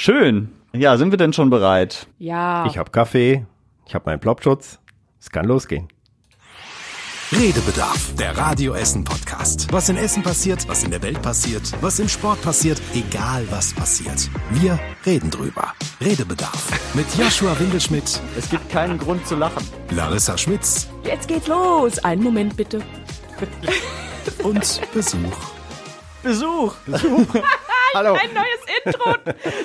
Schön. Ja, sind wir denn schon bereit? Ja. Ich habe Kaffee, ich habe meinen Plopschutz. Es kann losgehen. Redebedarf, der Radio Essen Podcast. Was in Essen passiert, was in der Welt passiert, was im Sport passiert, egal was passiert. Wir reden drüber. Redebedarf mit Joshua Windelschmidt, Es gibt keinen Grund zu lachen. Larissa Schmitz Jetzt geht's los. Einen Moment bitte. und Besuch. Besuch. Hallo. Ein neues Intro.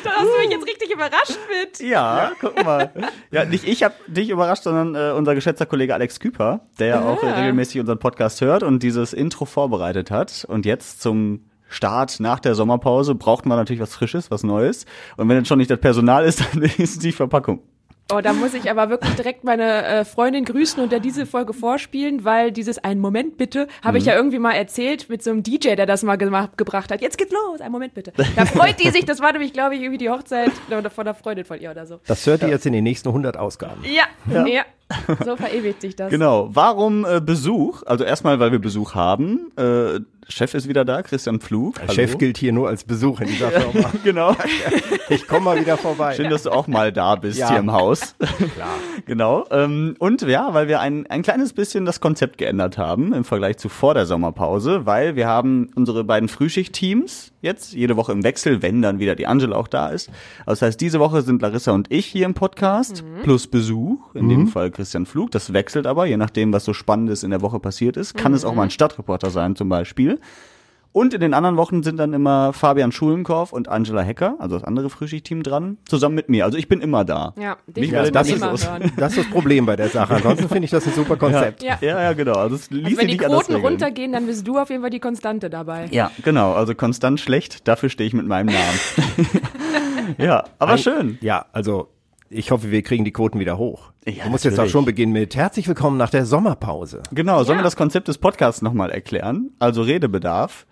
Da hast du mich jetzt richtig überrascht mit. Ja, guck mal. Ja, nicht ich habe dich überrascht, sondern äh, unser geschätzter Kollege Alex Küper, der ja auch äh, Ah. regelmäßig unseren Podcast hört und dieses Intro vorbereitet hat. Und jetzt zum Start nach der Sommerpause braucht man natürlich was Frisches, was Neues. Und wenn es schon nicht das Personal ist, dann ist es die Verpackung. Oh, da muss ich aber wirklich direkt meine äh, Freundin grüßen und der diese Folge vorspielen, weil dieses einen Moment bitte habe ich ja irgendwie mal erzählt mit so einem DJ, der das mal gemacht, gebracht hat. Jetzt geht's los, einen Moment bitte. Da freut die sich, das war nämlich, glaube ich, irgendwie die Hochzeit von der Freundin von ihr oder so. Das hört ihr jetzt in den nächsten 100 Ausgaben. Ja, ja. So verewigt sich das. Genau. Warum äh, Besuch? Also erstmal, weil wir Besuch haben. Äh, Chef ist wieder da, Christian Pflug. Der Chef gilt hier nur als Besuch in dieser Firma. Genau. Ich komme mal wieder vorbei. Schön, dass du auch mal da bist Ja. hier im Haus. Klar. Genau. Ähm, und ja, weil wir ein, ein kleines bisschen das Konzept geändert haben im Vergleich zu vor der Sommerpause, weil wir haben unsere beiden Frühschicht-Teams jetzt jede Woche im Wechsel, wenn dann wieder die Angela auch da ist. Also das heißt, diese Woche sind Larissa und ich hier im Podcast plus Besuch, in dem Fall Christian Flug. Das wechselt aber, je nachdem, was so Spannendes in der Woche passiert ist. Kann es auch mal ein Stadtreporter sein zum Beispiel. Und in den anderen Wochen sind dann immer Fabian Schulenkorf und Angela Hecker, also das andere Frühschicht-Team dran, zusammen mit mir. Also ich bin immer da. Ja, dich Ja, das ist hören. Das ist das Problem bei der Sache. Ansonsten finde ich das ein super Konzept. Ja. Ja, ja, genau. Also Also wenn die Quoten runtergehen, dann bist du auf jeden Fall die Konstante dabei. Ja, genau. Also konstant schlecht, dafür stehe ich mit meinem Namen. ja, aber Ein- schön. Ja, also ich hoffe, wir kriegen die Quoten wieder hoch. Ja, du musst jetzt auch schon beginnen mit herzlich willkommen nach der Sommerpause. Genau, sollen Ja. wir das Konzept des Podcasts nochmal erklären? Also Redebedarf.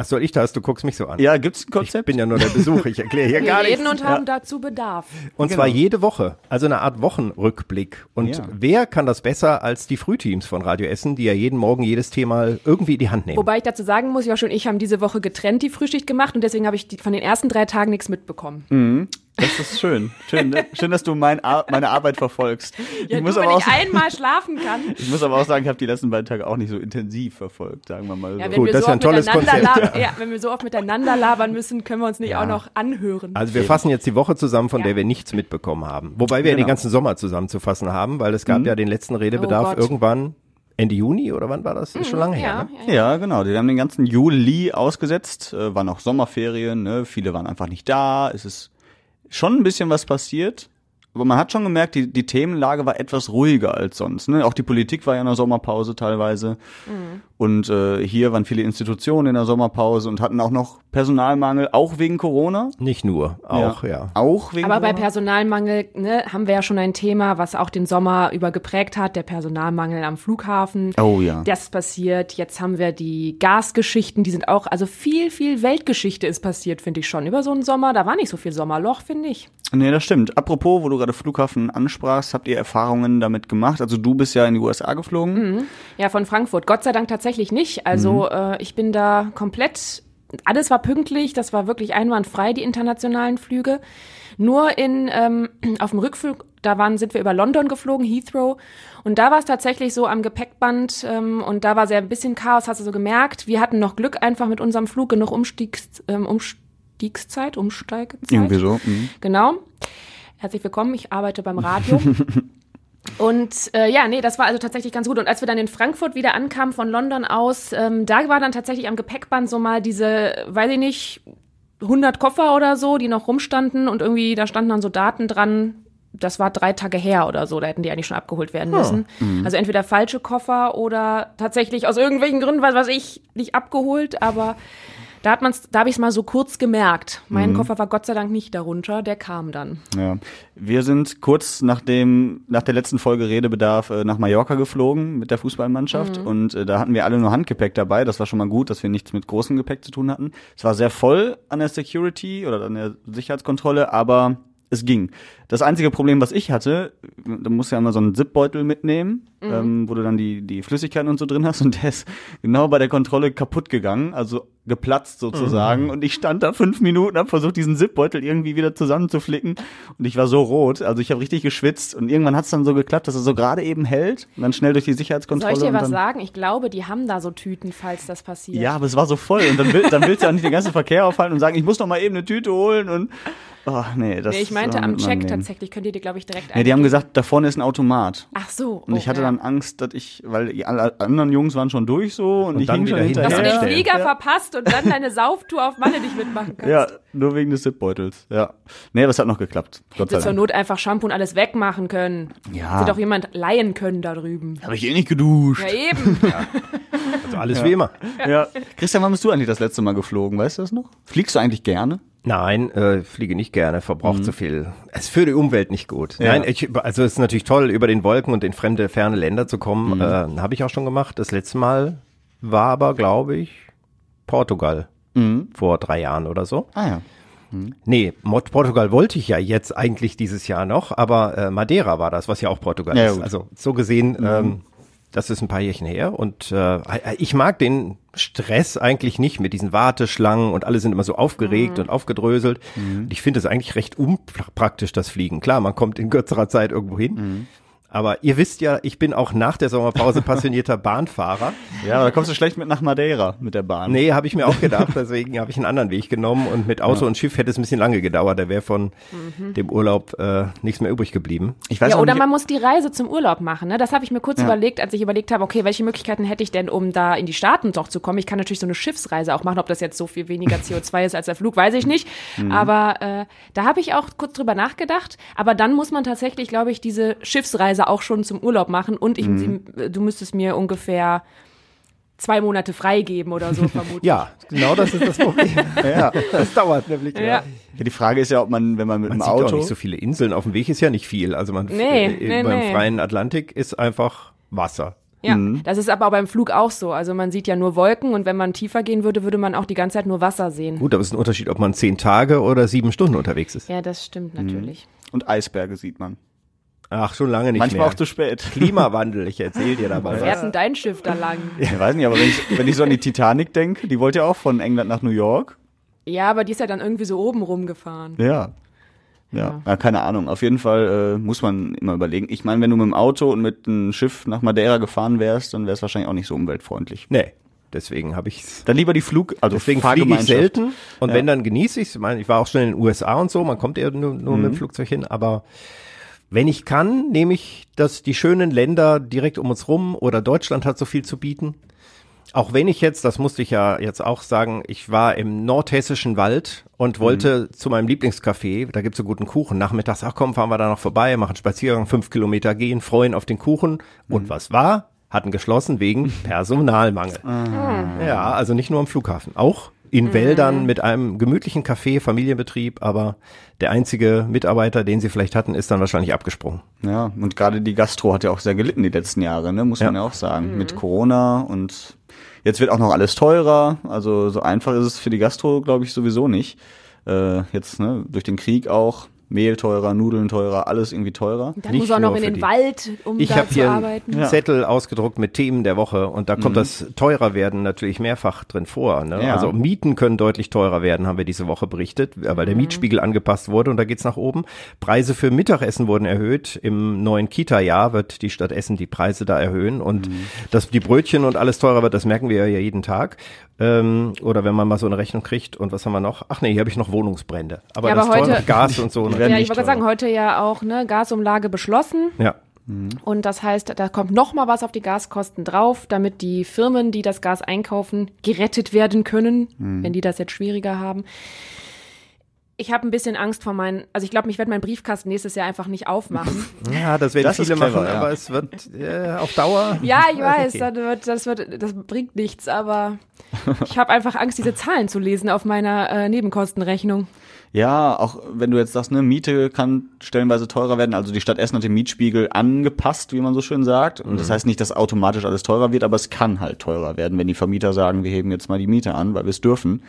Ach, soll ich das? Du guckst mich so an. Ja, gibt's ein ich Konzept? bin ja nur der Besuch, ich erkläre hier Wir gar reden nichts. und haben dazu Bedarf. Und Genau. zwar jede Woche, also eine Art Wochenrückblick. Und Ja. wer kann das besser als die Frühteams von Radio Essen, die ja jeden Morgen jedes Thema irgendwie in die Hand nehmen? Wobei ich dazu sagen muss, Josh und ich haben diese Woche getrennt die Frühschicht gemacht und deswegen habe ich die, von den ersten drei Tagen nichts mitbekommen. Das ist schön. Schön, ne? schön dass du mein Ar meine Arbeit verfolgst. Ja, ich, muss nur, aber wenn auch, ich einmal schlafen kann. ich muss aber auch sagen, ich habe die letzten beiden Tage auch nicht so intensiv verfolgt, sagen wir mal so. Ja, Gut, das so ist ja ein tolles Konzept, labern, ja, wenn wir so oft miteinander labern müssen, können wir uns nicht Ja. auch noch anhören. Also wir fassen jetzt die Woche zusammen, von Ja. der wir nichts mitbekommen haben. Wobei wir ja Genau. den ganzen Sommer zusammenzufassen haben, weil es gab ja den letzten Redebedarf Oh irgendwann Ende Juni oder wann war das? Ist schon lange her. ja, Ne? ja, ja. Ja, genau. Die haben den ganzen Juli ausgesetzt, äh, waren auch Sommerferien, ne? viele waren einfach nicht da. Es ist schon ein bisschen was passiert. Aber man hat schon gemerkt, die, die Themenlage war etwas ruhiger als sonst. Ne? Auch die Politik war ja in der Sommerpause teilweise. Und äh, hier waren viele Institutionen in der Sommerpause und hatten auch noch Personalmangel, auch wegen Corona. Nicht nur, auch, ja. Auch wegen Aber bei Corona. Personalmangel ne, haben wir ja schon ein Thema, was auch den Sommer über geprägt hat, der Personalmangel am Flughafen. Oh ja. Das passiert. Jetzt haben wir die Gasgeschichten, die sind auch, also viel, viel Weltgeschichte ist passiert, finde ich schon. Über so einen Sommer, da war nicht so viel Sommerloch, finde ich. Nee, das stimmt. Apropos, wo du gerade Flughafen ansprachst, habt ihr Erfahrungen damit gemacht? Also du bist ja in die USA geflogen. Ja, von Frankfurt. Gott sei Dank tatsächlich nicht. Also äh, ich bin da komplett, alles war pünktlich, das war wirklich einwandfrei, die internationalen Flüge. Nur in ähm, auf dem Rückflug, da waren, sind wir über London geflogen, Heathrow. Und da war es tatsächlich so am Gepäckband ähm, und da war sehr ein bisschen Chaos, hast du so gemerkt. Wir hatten noch Glück einfach mit unserem Flug, genug Umstiegs, ähm, Umstiegszeit, Umsteigezeit. Irgendwie so. Mhm. Genau. Herzlich willkommen, ich arbeite beim Radio. Und äh, ja, nee, das war also tatsächlich ganz gut. Und als wir dann in Frankfurt wieder ankamen von London aus, ähm, da war dann tatsächlich am Gepäckband so mal diese, weiß ich nicht, 100 Koffer oder so, die noch rumstanden und irgendwie, da standen dann so Daten dran. Das war drei Tage her oder so, da hätten die eigentlich schon abgeholt werden müssen. Also entweder falsche Koffer oder tatsächlich aus irgendwelchen Gründen, was weiß ich, nicht abgeholt, aber da hat man's, da habe ich es mal so kurz gemerkt. Mein Koffer war Gott sei Dank nicht darunter, der kam dann. Ja. Wir sind kurz nach dem, nach der letzten Folge Redebedarf äh, nach Mallorca geflogen mit der Fußballmannschaft und äh, da hatten wir alle nur Handgepäck dabei. Das war schon mal gut, dass wir nichts mit großem Gepäck zu tun hatten. Es war sehr voll an der Security oder an der Sicherheitskontrolle, aber es ging. Das einzige Problem, was ich hatte, da musst du ja immer so einen Zipbeutel mitnehmen, Mhm. ähm, wo du dann die, die Flüssigkeiten und so drin hast und der ist genau bei der Kontrolle kaputt gegangen, also geplatzt sozusagen Mhm. und ich stand da fünf Minuten, hab versucht, diesen Zipbeutel irgendwie wieder zusammenzuflicken und ich war so rot, also ich habe richtig geschwitzt und irgendwann hat es dann so geklappt, dass er so gerade eben hält und dann schnell durch die Soll Sicherheitskontrolle ich dir was sagen? Ich glaube, die haben da so Tüten, falls das passiert. Ja, aber es war so voll und dann, will, dann willst du ja nicht den ganzen Verkehr aufhalten und sagen, ich muss noch mal eben eine Tüte holen und oh, nee, das nee, ich meinte am Check tatsächlich, könnt ihr dir, glaube ich, direkt Nee, die haben gesagt, da vorne ist ein Automat. Ach so. Und ich oh, hatte ja. dann Angst, dass ich, weil die alle anderen Jungs waren schon durch so und, ich dann hing schon wieder hin. hinterher. Dass du den Ja. Flieger ja. verpasst und dann deine Sauftour auf Malle nicht mitmachen kannst. Ja, nur wegen des Zipbeutels. Ja. Nee, aber es hat noch geklappt. Gott sei Hättest zur Dank. Not einfach Shampoo und alles wegmachen können. Ja. Hätte doch jemand leihen können da drüben. Habe ich eh nicht geduscht. Ja, eben. Also alles wie immer. Ja. Christian, wann bist du eigentlich das letzte Mal geflogen? Weißt du das noch? Fliegst du eigentlich gerne? Nein, äh, fliege nicht gerne, verbraucht zu viel. Es ist für die Umwelt nicht gut. Mhm. Ja. Nein, ich, also es ist natürlich toll, über den Wolken und in fremde, ferne Länder zu kommen. Mhm. Äh, Habe ich auch schon gemacht. Das letzte Mal war aber, glaube ich, Portugal. Mhm. Vor drei Jahren oder so. Ah ja. Nee, Mod Portugal wollte ich ja jetzt eigentlich dieses Jahr noch, aber äh, Madeira war das, was ja auch Portugal Ja, ist. gut. Mhm. Also so gesehen, ähm, das ist ein paar Jährchen her und äh, ich mag den Stress eigentlich nicht mit diesen Warteschlangen und alle sind immer so aufgeregt und aufgedröselt. Mhm. Und ich finde es eigentlich recht unpraktisch, das Fliegen. Klar, man kommt in kürzerer Zeit irgendwo hin. Mhm. Aber ihr wisst ja, ich bin auch nach der Sommerpause passionierter Bahnfahrer. Ja, aber da kommst du schlecht mit nach Madeira mit der Bahn. Nee, habe ich mir auch gedacht, deswegen habe ich einen anderen Weg genommen und mit Auto und Schiff hätte es ein bisschen lange gedauert, da wäre von dem Urlaub äh, nichts mehr übrig geblieben. Ich weiß Ja, oder nicht, man muss die Reise zum Urlaub machen. Ne? Das habe ich mir kurz Ja. überlegt, als ich überlegt habe, okay, welche Möglichkeiten hätte ich denn, um da in die Staaten doch zu kommen? Ich kann natürlich so eine Schiffsreise auch machen. Ob das jetzt so viel weniger CO2 ist als der Flug, weiß ich nicht. Mhm. Aber äh, da habe ich auch kurz drüber nachgedacht. Aber dann muss man tatsächlich, glaube ich, diese Schiffsreise auch schon zum Urlaub machen. Und ich, Mhm. sie, du müsstest mir ungefähr zwei Monate freigeben oder so vermutlich. Ja, genau das ist das Problem. ja. Das dauert nämlich. Ja. ja, die Frage ist ja, ob man, wenn man mit Man dem sieht auch Auto. nicht so viele Inseln. Auf dem Weg ist ja nicht viel. Also man Nee, äh, nee, beim nee. freien Atlantik ist einfach Wasser. Ja, das ist aber auch beim Flug auch so. Also man sieht ja nur Wolken und wenn man tiefer gehen würde, würde man auch die ganze Zeit nur Wasser sehen. Gut, aber es ist ein Unterschied, ob man zehn Tage oder sieben Stunden unterwegs ist. Ja, das stimmt Mhm. natürlich. und Eisberge sieht man. Ach, schon lange nicht Manchmal mehr. auch zu spät. Klimawandel, ich erzähl dir da mal Wer hat was. denn dein Schiff da lang? Ich weiß nicht, aber wenn ich, wenn ich so an die Titanic denke, die wollte ja auch von England nach New York. Ja, aber die ist ja dann irgendwie so oben rumgefahren. Ja. Ja, ja, keine Ahnung. Auf jeden Fall äh, muss man immer überlegen. Ich meine, wenn du mit dem Auto und mit einem Schiff nach Madeira gefahren wärst, dann wäre es wahrscheinlich auch nicht so umweltfreundlich. Nee, deswegen habe ich's. Dann lieber die Flug, also Deswegen fliege ich selten und Ja. wenn, dann genieße ich es. Ich meine, ich war auch schon in den USA und so, man kommt eher nur, nur Mhm. mit dem Flugzeug hin, aber wenn ich kann, nehme ich das, die schönen Länder direkt um uns rum oder Deutschland hat so viel zu bieten. Auch wenn ich jetzt, das musste ich ja jetzt auch sagen, ich war im nordhessischen Wald und wollte zu meinem Lieblingscafé, da gibt's so guten Kuchen, nachmittags, ach komm, fahren wir da noch vorbei, machen Spaziergang, fünf Kilometer gehen, freuen auf den Kuchen. Und was war? Hatten geschlossen wegen Personalmangel. Ja, also nicht nur am Flughafen, auch in Wäldern mit einem gemütlichen Café, Familienbetrieb, aber der einzige Mitarbeiter, den sie vielleicht hatten, ist dann wahrscheinlich abgesprungen. Ja, und gerade die Gastro hat ja auch sehr gelitten die letzten Jahre, ne? muss man Ja. ja auch sagen. Mit Corona und jetzt wird auch noch alles teurer. Also so einfach ist es für die Gastro, glaube ich, sowieso nicht. Äh, jetzt ne, durch den Krieg auch. Mehl teurer, Nudeln teurer, alles irgendwie teurer. Dann Nicht muss er noch in den die- Wald, um Ich da habe zu hier einen arbeiten. Ja. Zettel ausgedruckt mit Themen der Woche und da kommt das teurer werden natürlich mehrfach drin vor. Ne? Ja. Also Mieten können deutlich teurer werden, haben wir diese Woche berichtet, weil der Mietspiegel angepasst wurde und da geht's nach oben. Preise für Mittagessen wurden erhöht. Im neuen Kita-Jahr wird die Stadt Essen die Preise da erhöhen und dass die Brötchen und alles teurer wird, das merken wir ja jeden Tag. Ähm, oder wenn man mal so eine Rechnung kriegt und was haben wir noch? Ach nee, hier habe ich noch Wohnungsbrände. Aber Ja, das aber teure heute- Gas und so. Die Ne? Ja, ich wollte sagen, heute ja auch ne, Gasumlage beschlossen. Ja. Und das heißt, da kommt noch mal was auf die Gaskosten drauf, damit die Firmen, die das Gas einkaufen, gerettet werden können, Mhm. wenn die das jetzt schwieriger haben. Ich habe ein bisschen Angst vor meinen, also ich glaube, ich werde meinen Briefkasten nächstes Jahr einfach nicht aufmachen. Ja, das werden Das ist viele clever, machen, ja. aber es wird äh, auf Dauer. ja, ich weiß, Okay. das, wird, das, wird, das bringt nichts, aber ich habe einfach Angst, diese Zahlen zu lesen auf meiner äh, Nebenkostenrechnung. Ja, auch wenn du jetzt sagst, ne, Miete kann stellenweise teurer werden. Also die Stadt Essen hat den Mietspiegel angepasst, wie man so schön sagt. Und das heißt nicht, dass automatisch alles teurer wird, aber es kann halt teurer werden, wenn die Vermieter sagen, wir heben jetzt mal die Miete an, weil wir es dürfen.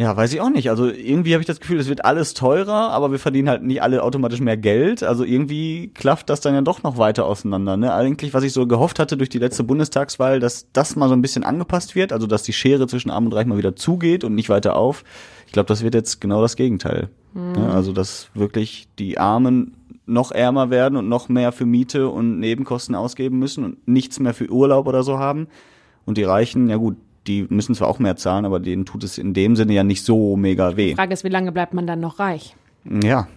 Ja, weiß ich auch nicht. Also irgendwie habe ich das Gefühl, es wird alles teurer, aber wir verdienen halt nicht alle automatisch mehr Geld. Also irgendwie klafft das dann ja doch noch weiter auseinander. Ne? Eigentlich, was ich so gehofft hatte durch die letzte Bundestagswahl, dass das mal so ein bisschen angepasst wird, also dass die Schere zwischen Arm und Reich mal wieder zugeht und nicht weiter auf. Ich glaube, das wird jetzt genau das Gegenteil. Mhm. Ne? Also dass wirklich die Armen noch ärmer werden und noch mehr für Miete und Nebenkosten ausgeben müssen und nichts mehr für Urlaub oder so haben. Und die Reichen, ja gut, die müssen zwar auch mehr zahlen, aber denen tut es in dem Sinne ja nicht so mega weh. Die Frage ist, wie lange bleibt man dann noch reich? Ja,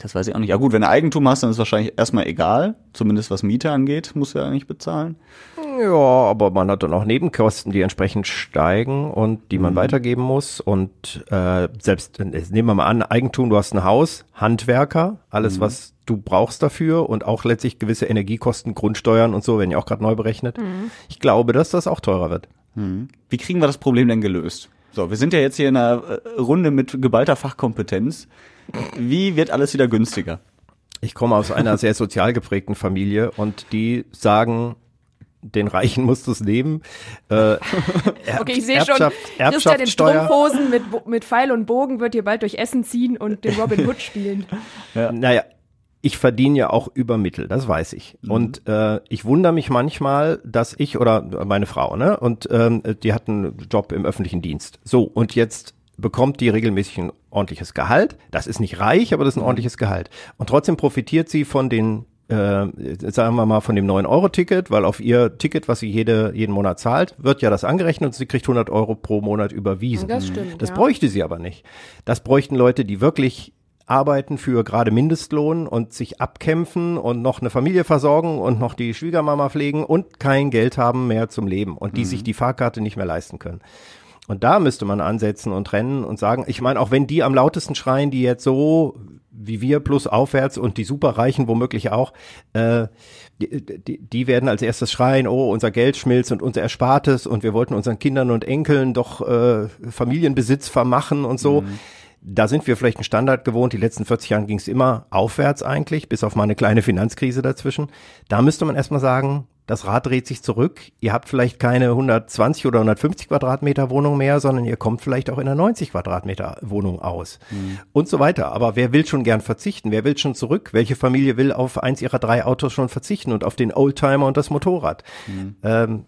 das weiß ich auch nicht. Ja gut, wenn du Eigentum hast, dann ist es wahrscheinlich erstmal egal. Zumindest was Miete angeht, muss er ja nicht bezahlen. Ja, aber man hat dann auch Nebenkosten, die entsprechend steigen und die man mhm. weitergeben muss. Und äh, selbst, nehmen wir mal an, Eigentum, du hast ein Haus, Handwerker, alles, mhm. was du brauchst dafür und auch letztlich gewisse Energiekosten, Grundsteuern und so, werden ja auch gerade neu berechnet. Mhm. Ich glaube, dass das auch teurer wird. Mhm. Wie kriegen wir das Problem denn gelöst? So, wir sind ja jetzt hier in einer äh, Runde mit geballter Fachkompetenz. Wie wird alles wieder günstiger? Ich komme aus einer sehr sozial geprägten Familie und die sagen, den Reichen musst du es nehmen. Äh, okay, ich sehe schon, Christian in Strumpfhosen mit, mit Pfeil und Bogen wird hier bald durch Essen ziehen und den Robin Hood spielen. Ja. Naja, ich verdiene ja auch über Mittel, das weiß ich. Mhm. Und äh, ich wundere mich manchmal, dass ich oder meine Frau, ne, und ähm, die hat einen Job im öffentlichen Dienst. So, und jetzt bekommt die regelmäßig ein ordentliches Gehalt. Das ist nicht reich, aber das ist ein mhm. ordentliches Gehalt. Und trotzdem profitiert sie von den äh, sagen wir mal von dem 9-Euro-Ticket, weil auf ihr Ticket, was sie jede, jeden Monat zahlt, wird ja das angerechnet und sie kriegt 100 Euro pro Monat überwiesen. Das stimmt. Das ja. bräuchte sie aber nicht. Das bräuchten Leute, die wirklich arbeiten für gerade Mindestlohn und sich abkämpfen und noch eine Familie versorgen und noch die Schwiegermama pflegen und kein Geld haben mehr zum Leben und die mhm. sich die Fahrkarte nicht mehr leisten können. Und da müsste man ansetzen und trennen und sagen, ich meine, auch wenn die am lautesten schreien, die jetzt so wie wir plus aufwärts und die Superreichen womöglich auch, äh, die, die, die werden als erstes schreien, oh, unser Geld schmilzt und unser Erspartes und wir wollten unseren Kindern und Enkeln doch äh, Familienbesitz vermachen und so. Mhm da sind wir vielleicht ein Standard gewohnt. Die letzten 40 Jahre ging es immer aufwärts eigentlich, bis auf mal eine kleine Finanzkrise dazwischen. Da müsste man erstmal sagen, das Rad dreht sich zurück. Ihr habt vielleicht keine 120 oder 150 Quadratmeter Wohnung mehr, sondern ihr kommt vielleicht auch in einer 90 Quadratmeter Wohnung aus mhm. und so weiter. Aber wer will schon gern verzichten? Wer will schon zurück? Welche Familie will auf eins ihrer drei Autos schon verzichten und auf den Oldtimer und das Motorrad? Mhm. Ähm,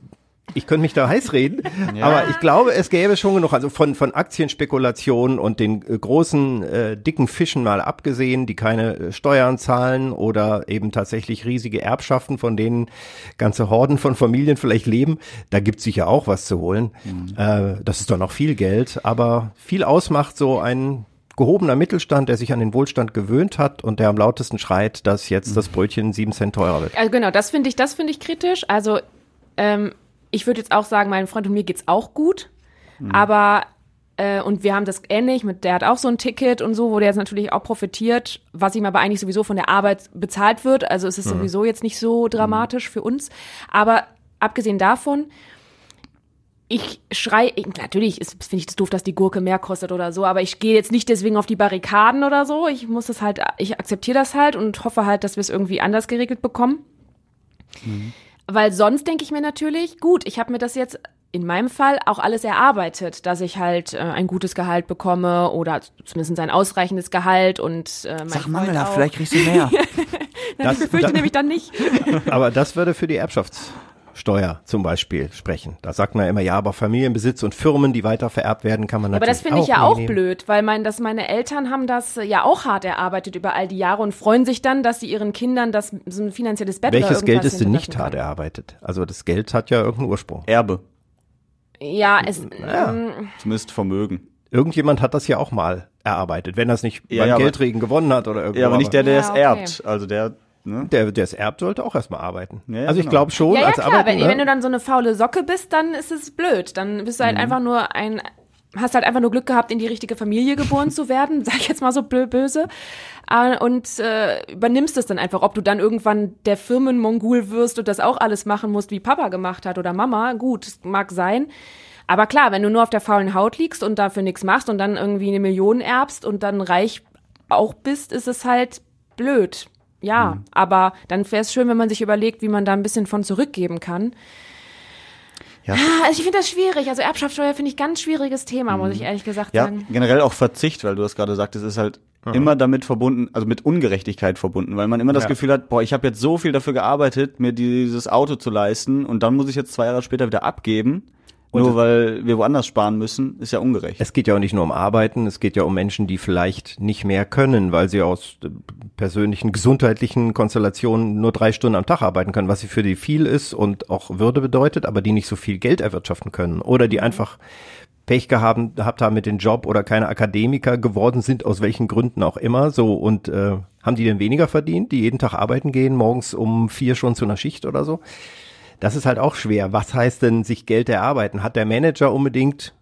ich könnte mich da heiß reden, ja. aber ich glaube, es gäbe schon genug, also von, von Aktienspekulationen und den äh, großen, äh, dicken Fischen mal abgesehen, die keine äh, Steuern zahlen oder eben tatsächlich riesige Erbschaften, von denen ganze Horden von Familien vielleicht leben, da gibt es sicher auch was zu holen. Mhm. Äh, das ist doch noch viel Geld, aber viel ausmacht so ein gehobener Mittelstand, der sich an den Wohlstand gewöhnt hat und der am lautesten schreit, dass jetzt das Brötchen sieben Cent teurer wird. Also genau, das finde ich, das finde ich kritisch. Also ähm, ich würde jetzt auch sagen, meinem Freund und mir geht's auch gut. Mhm. Aber äh, und wir haben das ähnlich, mit der hat auch so ein Ticket und so, wo der jetzt natürlich auch profitiert, was ihm aber eigentlich sowieso von der Arbeit bezahlt wird. Also es ist mhm. sowieso jetzt nicht so dramatisch mhm. für uns. Aber abgesehen davon, ich schrei, natürlich finde ich das doof, dass die Gurke mehr kostet oder so, aber ich gehe jetzt nicht deswegen auf die Barrikaden oder so. Ich muss das halt, ich akzeptiere das halt und hoffe halt, dass wir es irgendwie anders geregelt bekommen. Mhm. Weil sonst denke ich mir natürlich, gut, ich habe mir das jetzt in meinem Fall auch alles erarbeitet, dass ich halt äh, ein gutes Gehalt bekomme oder zumindest ein ausreichendes Gehalt und äh, mein Sag Mangela, vielleicht kriegst du mehr. das, ich befürchte da, nämlich dann nicht. Aber das würde für die Erbschafts Steuer zum Beispiel sprechen. Da sagt man ja immer, ja, aber Familienbesitz und Firmen, die weiter vererbt werden, kann man natürlich Aber das finde ich ja auch nehmen. blöd, weil mein, dass meine Eltern haben das ja auch hart erarbeitet über all die Jahre und freuen sich dann, dass sie ihren Kindern das so ein finanzielles Bett Welches Geld ist denn nicht hart erarbeitet? Also das Geld hat ja irgendeinen Ursprung. Erbe. Ja, es ja. Ähm, zumindest Vermögen. Irgendjemand hat das ja auch mal erarbeitet, wenn er es nicht ja, beim ja, Geldregen gewonnen hat oder irgendwas. Ja, aber nicht der, der es okay. erbt. Also der Ne? Der, der es erbt, sollte auch erstmal arbeiten. Ja, also ich genau. glaube schon, ja, ja, als klar, Arbeiten, wenn, ne? wenn du dann so eine faule Socke bist, dann ist es blöd. Dann bist du halt mhm. einfach nur ein, hast halt einfach nur Glück gehabt, in die richtige Familie geboren zu werden, sag ich jetzt mal so böse. Ah, und äh, übernimmst es dann einfach, ob du dann irgendwann der Firmenmongul wirst und das auch alles machen musst, wie Papa gemacht hat oder Mama, gut, mag sein. Aber klar, wenn du nur auf der faulen Haut liegst und dafür nichts machst und dann irgendwie eine Million erbst und dann reich auch bist, ist es halt blöd ja, mhm. aber dann wäre es schön, wenn man sich überlegt, wie man da ein bisschen von zurückgeben kann. Ja, also ich finde das schwierig. Also Erbschaftssteuer finde ich ganz schwieriges Thema, muss ich ehrlich gesagt Ja, sagen. generell auch Verzicht, weil du das gerade sagtest, ist halt immer damit verbunden, also mit Ungerechtigkeit verbunden, weil man immer das Ja. Gefühl hat, boah, ich habe jetzt so viel dafür gearbeitet, mir dieses Auto zu leisten und dann muss ich jetzt zwei Jahre später wieder abgeben, nur weil wir woanders sparen müssen, ist ja ungerecht. Es geht ja auch nicht nur um Arbeiten, es geht ja um Menschen, die vielleicht nicht mehr können, weil sie aus persönlichen gesundheitlichen Konstellationen nur drei Stunden am Tag arbeiten können, was für die viel ist und auch Würde bedeutet, aber die nicht so viel Geld erwirtschaften können oder die einfach Pech gehabt, gehabt haben mit dem Job oder keine Akademiker geworden sind, aus welchen Gründen auch immer, so und äh, haben die denn weniger verdient, die jeden Tag arbeiten gehen, morgens um vier schon zu einer Schicht oder so? Das ist halt auch schwer. Was heißt denn sich Geld erarbeiten? Hat der Manager unbedingt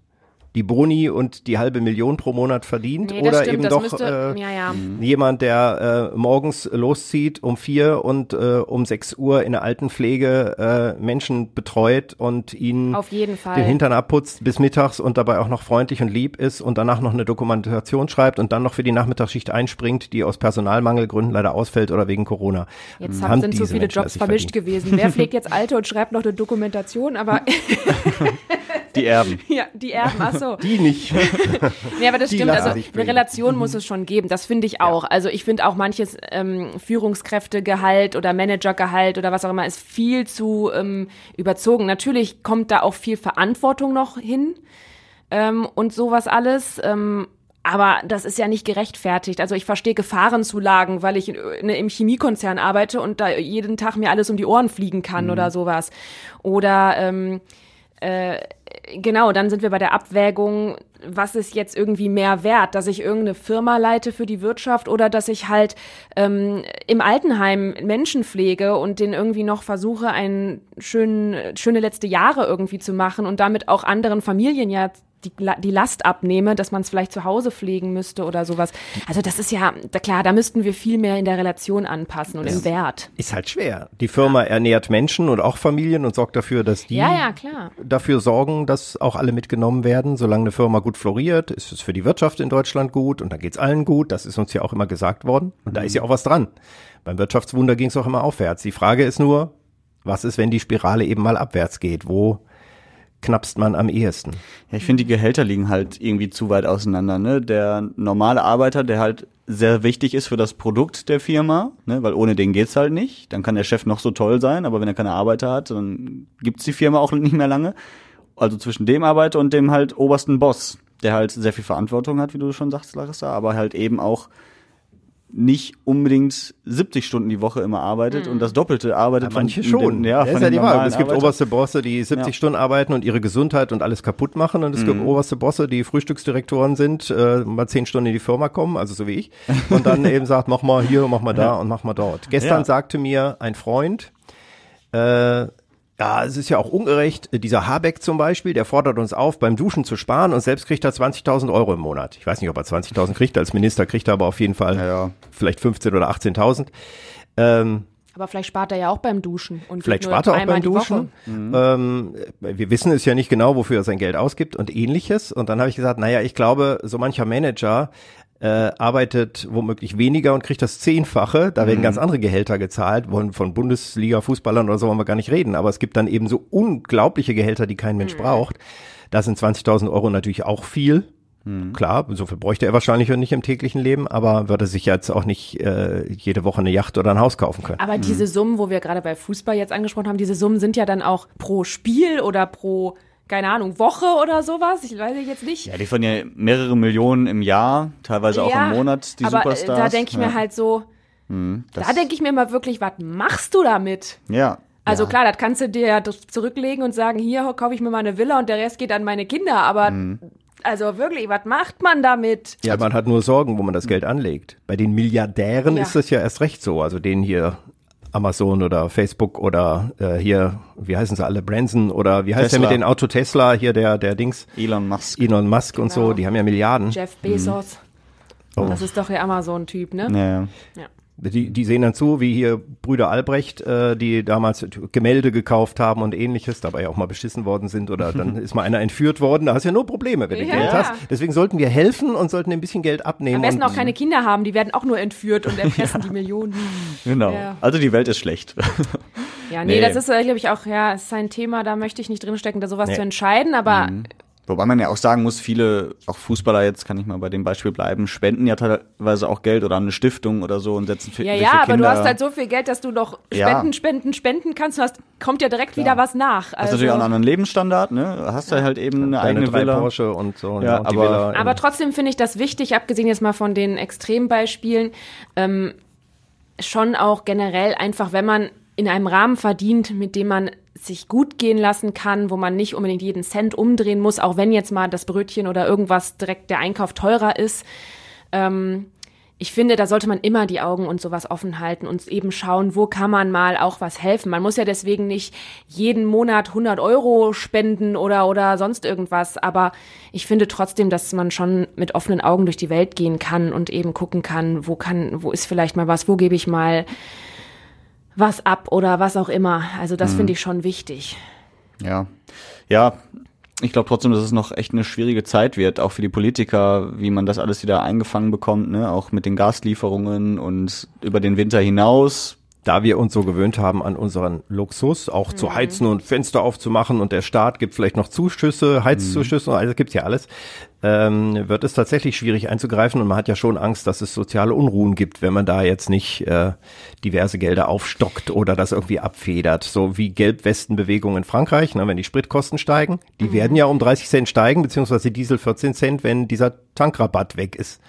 die Boni und die halbe Million pro Monat verdient Nee, oder stimmt, eben doch müsste, äh, ja, ja. jemand, der äh, morgens loszieht um vier und äh, um sechs Uhr in der Altenpflege äh, Menschen betreut und ihnen Auf jeden Fall. den Hintern abputzt bis mittags und dabei auch noch freundlich und lieb ist und danach noch eine Dokumentation schreibt und dann noch für die Nachmittagsschicht einspringt, die aus Personalmangelgründen leider ausfällt oder wegen Corona. Jetzt Haben haben, sind so viele Menschen Jobs vermischt verdient. gewesen. Wer pflegt jetzt Alte und schreibt noch eine Dokumentation? Aber Die Erben. ja, die Erben, ach so. Die nicht. Nee, aber das Die stimmt. Also eine. Relation muss es schon geben. Das finde ich auch. Also ich finde auch manches ähm, Führungskräftegehalt oder Managergehalt oder was auch immer ist viel zu ähm, überzogen. Natürlich kommt da auch viel Verantwortung noch hin ähm, und sowas alles. Ähm, aber das ist ja nicht gerechtfertigt. Also ich verstehe Gefahrenzulagen, weil ich in, in, im Chemiekonzern arbeite und da jeden Tag mir alles um die Ohren fliegen kann oder sowas. Oder ähm, äh, genau, dann sind wir bei der Abwägung, was ist jetzt irgendwie mehr wert, dass ich irgendeine Firma leite für die Wirtschaft oder dass ich halt ähm, im Altenheim Menschen pflege und den irgendwie noch versuche, ein schön, schöne letzte Jahre irgendwie zu machen und damit auch anderen Familien ja die, die Last abnehme, dass man es vielleicht zu Hause pflegen müsste oder sowas. Also das ist ja, da, klar, da müssten wir viel mehr in der Relation anpassen und im Wert. Ist halt schwer. Die Firma ernährt Menschen und auch Familien und sorgt dafür, dass die Ja, ja, klar. dafür sorgen, dass auch alle mitgenommen werden. Solange eine Firma gut floriert, ist es für die Wirtschaft in Deutschland gut und dann geht's allen gut. Das ist uns ja auch immer gesagt worden. Und da ist ja auch was dran. Beim Wirtschaftswunder ging es auch immer aufwärts. Die Frage ist nur, was ist, wenn die Spirale eben mal abwärts geht? Wo knappst man am ehesten? Ja, ich finde, die Gehälter liegen halt irgendwie zu weit auseinander. Ne? Der normale Arbeiter, der halt sehr wichtig ist für das Produkt der Firma, ne? weil ohne den geht's halt nicht. Dann kann der Chef noch so toll sein, aber wenn er keine Arbeiter hat, dann gibt's die Firma auch nicht mehr lange. Also zwischen dem Arbeiter und dem halt obersten Boss, der halt sehr viel Verantwortung hat, wie du schon sagst, Larissa, aber halt eben auch nicht unbedingt 70 Stunden die Woche immer arbeitet und das Doppelte arbeitet. von Manche schon. Den, ja, das von ist ja die Wahrheit. normalen Es gibt Arbeitern. oberste Bosse, die 70 Ja. Stunden arbeiten und ihre Gesundheit und alles kaputt machen. Und es Mhm. gibt oberste Bosse, die Frühstücksdirektoren sind, äh, mal zehn Stunden in die Firma kommen, also so wie ich. Und dann eben sagt, mach mal hier, mach mal da und mach mal dort. Gestern Ja. sagte mir ein Freund, äh, ja, es ist ja auch ungerecht. Dieser Habeck zum Beispiel, der fordert uns auf, beim Duschen zu sparen und selbst kriegt er 20.000 Euro im Monat. Ich weiß nicht, ob er 20.000 kriegt, als Minister kriegt er aber auf jeden Fall Ja, ja. vielleicht 15 oder 18.000. Ähm, Aber vielleicht spart er ja auch beim Duschen. Und Vielleicht spart er auch beim. Duschen. Ähm, wir wissen es ja nicht genau, wofür er sein Geld ausgibt und ähnliches. Und dann habe ich gesagt, naja, ich glaube, so mancher Manager äh, arbeitet womöglich weniger und kriegt das Zehnfache. Da werden ganz andere Gehälter gezahlt. Von, von Bundesliga-Fußballern oder so wollen wir gar nicht reden. Aber es gibt dann eben so unglaubliche Gehälter, die kein Mensch braucht. Da sind 20.000 Euro natürlich auch viel. Klar, so viel bräuchte er wahrscheinlich nicht im täglichen Leben, aber würde sich jetzt auch nicht äh, jede Woche eine Yacht oder ein Haus kaufen können. Aber diese Summen, wo wir gerade bei Fußball jetzt angesprochen haben, diese Summen sind ja dann auch pro Spiel oder pro, keine Ahnung, Woche oder sowas. Ich weiß jetzt nicht. Ja, die von ja mehrere Millionen im Jahr, teilweise auch im Monat, die aber äh, Superstars. da denke ich mir ja. halt so, das- da denke ich mir mal wirklich, was machst du damit? Ja. Also klar, das kannst du dir ja das zurücklegen und sagen, hier kaufe ich mir mal eine Villa und der Rest geht an meine Kinder. Aber Mhm. also wirklich, was macht man damit? Ja, man hat nur Sorgen, wo man das Geld anlegt. Bei den Milliardären Ja. ist das ja erst recht so. Also denen hier Amazon oder Facebook oder äh, hier, wie heißen sie alle, Branson oder wie heißt Tesla. der mit den Auto Tesla, hier der, der Dings, Elon Musk. Elon Musk und so, Genau. die haben ja Milliarden. Jeff Bezos. Oh. Das ist doch der Amazon-Typ, ne? Ja, ja. Ja. Die, die sehen dann zu, wie hier Brüder Albrecht, äh, die damals Gemälde gekauft haben und ähnliches, dabei auch mal beschissen worden sind oder dann ist mal einer entführt worden. Da hast du ja nur Probleme, wenn du Ja. Geld hast. Deswegen sollten wir helfen und sollten ein bisschen Geld abnehmen. Am besten und, auch keine Kinder haben, die werden auch nur entführt und erpressen die Millionen. Genau. Ja. Also die Welt ist schlecht. Ja, nee, Nee. das ist, äh, glaube ich, auch, ja, ist ein Thema, da möchte ich nicht drinstecken, da sowas Nee. zu entscheiden, aber Wobei man ja auch sagen muss, viele, auch Fußballer jetzt, kann ich mal bei dem Beispiel bleiben, spenden ja teilweise auch Geld oder eine Stiftung oder so und setzen für, ja, sich ja, für aber Kinder. du hast halt so viel Geld, dass du noch Ja. spenden, spenden, spenden kannst, du hast, kommt ja direkt wieder was nach. hast Also, natürlich auch einen anderen Lebensstandard, ne? Hast du halt eben eine Deine eigene drei Villa. Porsche und so. Ja, und die aber- Villa aber trotzdem finde ich das wichtig, abgesehen jetzt mal von den Extrembeispielen, ähm, schon auch generell einfach, wenn man in einem Rahmen verdient, mit dem man sich gut gehen lassen kann, wo man nicht unbedingt jeden Cent umdrehen muss, auch wenn jetzt mal das Brötchen oder irgendwas direkt der Einkauf teurer ist. Ähm, ich finde, da sollte man immer die Augen und sowas offen halten und eben schauen, wo kann man mal auch was helfen. Man muss ja deswegen nicht jeden Monat 100 Euro spenden oder, oder sonst irgendwas, aber ich finde trotzdem, dass man schon mit offenen Augen durch die Welt gehen kann und eben gucken kann, wo kann, wo ist vielleicht mal was, wo gebe ich mal was ab oder was auch immer. Also das finde ich schon wichtig. Ja. Ja, ich glaube trotzdem, dass es noch echt eine schwierige Zeit wird, auch für die Politiker, wie man das alles wieder eingefangen bekommt, ne? Auch mit den Gaslieferungen und über den Winter hinaus. Da wir uns so gewöhnt haben an unseren Luxus, auch zu heizen und Fenster aufzumachen und der Staat gibt vielleicht noch Zuschüsse, Heizzuschüsse, also gibt's ja alles, ähm, wird es tatsächlich schwierig einzugreifen und man hat ja schon Angst, dass es soziale Unruhen gibt, wenn man da jetzt nicht äh, diverse Gelder aufstockt oder das irgendwie abfedert. So wie Gelbwestenbewegung in Frankreich, ne, wenn die Spritkosten steigen, die werden ja um 30 Cent steigen, beziehungsweise Diesel 14 Cent, wenn dieser Tankrabatt weg ist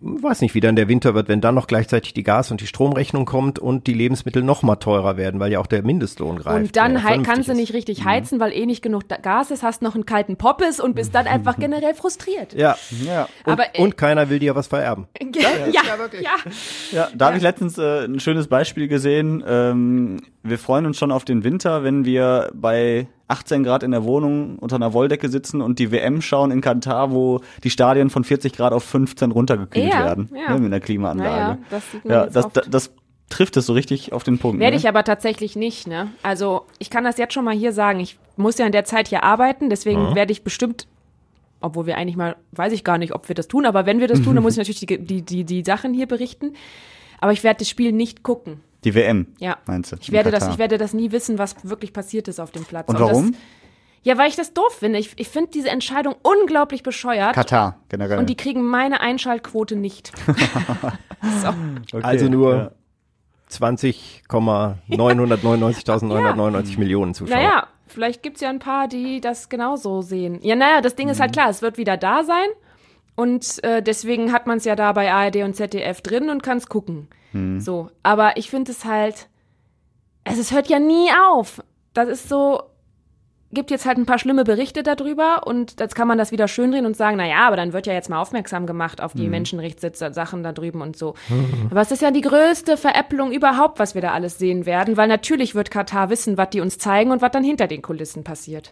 weiß nicht, wie dann der Winter wird, wenn dann noch gleichzeitig die Gas- und die Stromrechnung kommt und die Lebensmittel noch mal teurer werden, weil ja auch der Mindestlohn greift. Und dann kannst du nicht richtig heizen, weil eh nicht genug Gas ist, hast noch einen kalten Poppes und bist dann einfach generell frustriert. Ja. Ja. Und, Aber, äh, und keiner will dir was vererben. Ja, ja, ja, Ja, da habe ich letztens äh, ein schönes Beispiel gesehen. Ähm, wir freuen uns schon auf den Winter, wenn wir bei 18 Grad in der Wohnung unter einer Wolldecke sitzen und die WM schauen in Katar, wo die Stadien von 40 Grad auf 15 runtergekühlt Ja, werden ja. ne, mit einer Klimaanlage. Naja, das sieht man ja, jetzt das, oft. das, das trifft es so richtig auf den Punkt. Werde ne? ich aber tatsächlich nicht, ne? Also ich kann das jetzt schon mal hier sagen. Ich muss ja in der Zeit hier arbeiten, deswegen werde ich bestimmt, obwohl wir eigentlich mal, weiß ich gar nicht, ob wir das tun, aber wenn wir das tun, dann muss ich natürlich die, die, die, die Sachen hier berichten. Aber ich werde das Spiel nicht gucken. Die WM, Ja. meinst du? Ich werde das, ich werde das nie wissen, was wirklich passiert ist auf dem Platz. Und warum? Das, ja, weil ich das doof finde. Ich, ich finde diese Entscheidung unglaublich bescheuert. Katar, generell. Und die kriegen meine Einschaltquote nicht. so. Okay, Also nur ja. 20,999.999 Millionen Zuschauer. Naja, vielleicht gibt's ja ein paar, die das genauso sehen. Ja, naja, das Ding ist Mhm. halt klar, es wird wieder da sein. Und äh, deswegen hat man es ja da bei ARD und ZDF drin und kann es gucken. Mhm. So, aber ich finde es halt, also es hört ja nie auf. Das ist so, gibt jetzt halt ein paar schlimme Berichte darüber und jetzt kann man das wieder schöndrehen und sagen, na ja, aber dann wird ja jetzt mal aufmerksam gemacht auf die Mhm. Menschenrechtssachen da drüben und so. aber es ist ja die größte Veräpplung überhaupt, was wir da alles sehen werden, weil natürlich wird Katar wissen, was die uns zeigen und was dann hinter den Kulissen passiert.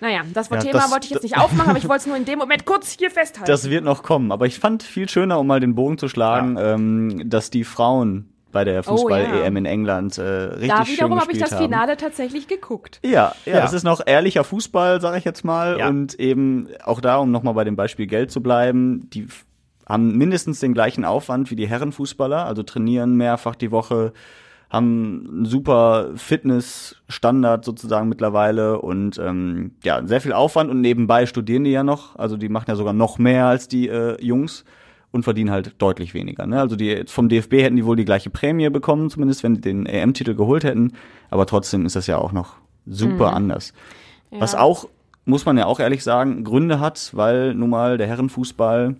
Naja, das Ja, Thema das- wollte ich jetzt nicht aufmachen, aber ich wollte es nur in dem Moment kurz hier festhalten. Das wird noch kommen. Aber ich fand viel schöner, um mal den Bogen zu schlagen, ähm, dass die Frauen bei der Fußball-EM in England äh, richtig da schön wiederum habe ich das haben. Finale tatsächlich geguckt. Ja, ja, Ja. das ist noch ehrlicher Fußball, sage ich jetzt mal. Ja. Und eben auch da, um nochmal bei dem Beispiel Geld zu bleiben, die haben mindestens den gleichen Aufwand wie die Herrenfußballer, also trainieren mehrfach die Woche, haben einen super Fitnessstandard sozusagen mittlerweile und ähm, ja, sehr viel Aufwand und nebenbei studieren die ja noch, also die machen ja sogar noch mehr als die äh, Jungs und verdienen halt deutlich weniger. Ne? Also die vom DFB hätten die wohl die gleiche Prämie bekommen, zumindest wenn die den EM-Titel geholt hätten, aber trotzdem ist das ja auch noch super anders. Was auch, muss man ja auch ehrlich sagen, Gründe hat, weil nun mal der Herrenfußball